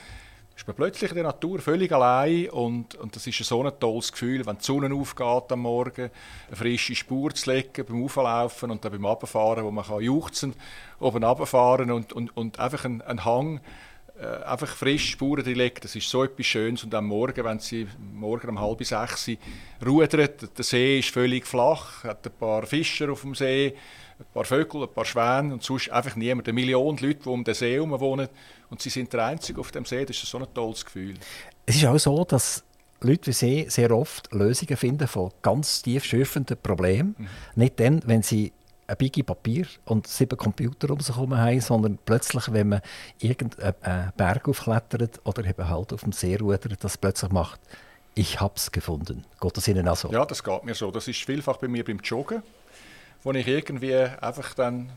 ist man plötzlich in der Natur völlig allein und, und das ist so ein tolles Gefühl, wenn die Sonne aufgeht am Morgen, eine frische Spur zu legen beim Auflaufen und dann beim Abfahren, wo man kann juchzen oben runterfahren und, und, und einfach einen, einen Hang äh, einfach frisch Spuren legen, das ist so etwas Schönes. Und am Morgen, wenn sie morgen um halb sechs rudern, der See ist völlig flach, hat ein paar Fischer auf dem See, ein paar Vögel, ein paar Schwäne und sonst einfach niemand. Eine Million Leute, die um den See herum wohnen und sie sind der Einzige auf dem See. Das ist so ein tolles Gefühl. Es ist auch so, dass Leute wie Sie sehr oft Lösungen finden von ganz tief schürfenden Problemen. Mhm. Nicht dann, wenn sie ein Biggie Papier und sieben Computer um sich herum haben, sondern plötzlich, wenn man irgendeinen Berg aufklettert oder eben halt auf dem See rudert, das plötzlich macht, ich habe es gefunden. Geht das Ihnen auch so? Ja, das geht mir so. Das ist vielfach bei mir beim Joggen, wo ich irgendwie einfach dann,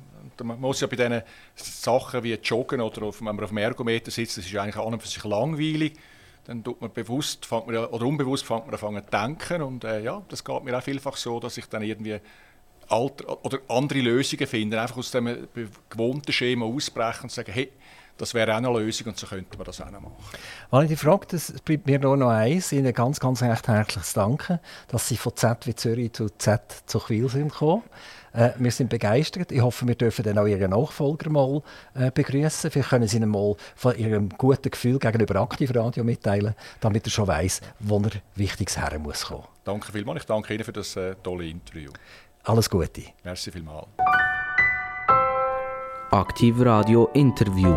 man muss ja bei diesen Sachen wie Joggen oder auf, wenn man auf dem Ergometer sitzt, das ist eigentlich an und für sich langweilig, dann tut man bewusst, fängt man, oder unbewusst fängt man an zu denken und äh, ja, das geht mir auch vielfach so, dass ich dann irgendwie alter, oder andere Lösungen finden, einfach aus dem gewohnten Schema ausbrechen und sagen, hey, das wäre auch eine Lösung und so könnte man das auch noch machen. Weil ich frage, das bleibt mir nur noch eins, Ihnen ganz, ganz recht herzliches Danken, dass Sie von Z wie Zürich zu Z zu Quil sind gekommen. Äh, wir sind begeistert. Ich hoffe, wir dürfen dann auch Ihren Nachfolger mal äh, begrüßen. Vielleicht können Sie Ihnen mal von Ihrem guten Gefühl gegenüber Aktivradio mitteilen, damit er schon weiß, wo er Wichtiges her muss kommen. Danke vielmals. Ich danke Ihnen für das äh, tolle Interview. Alles Gute. Merci vielmals. Aktiv Radio Interview.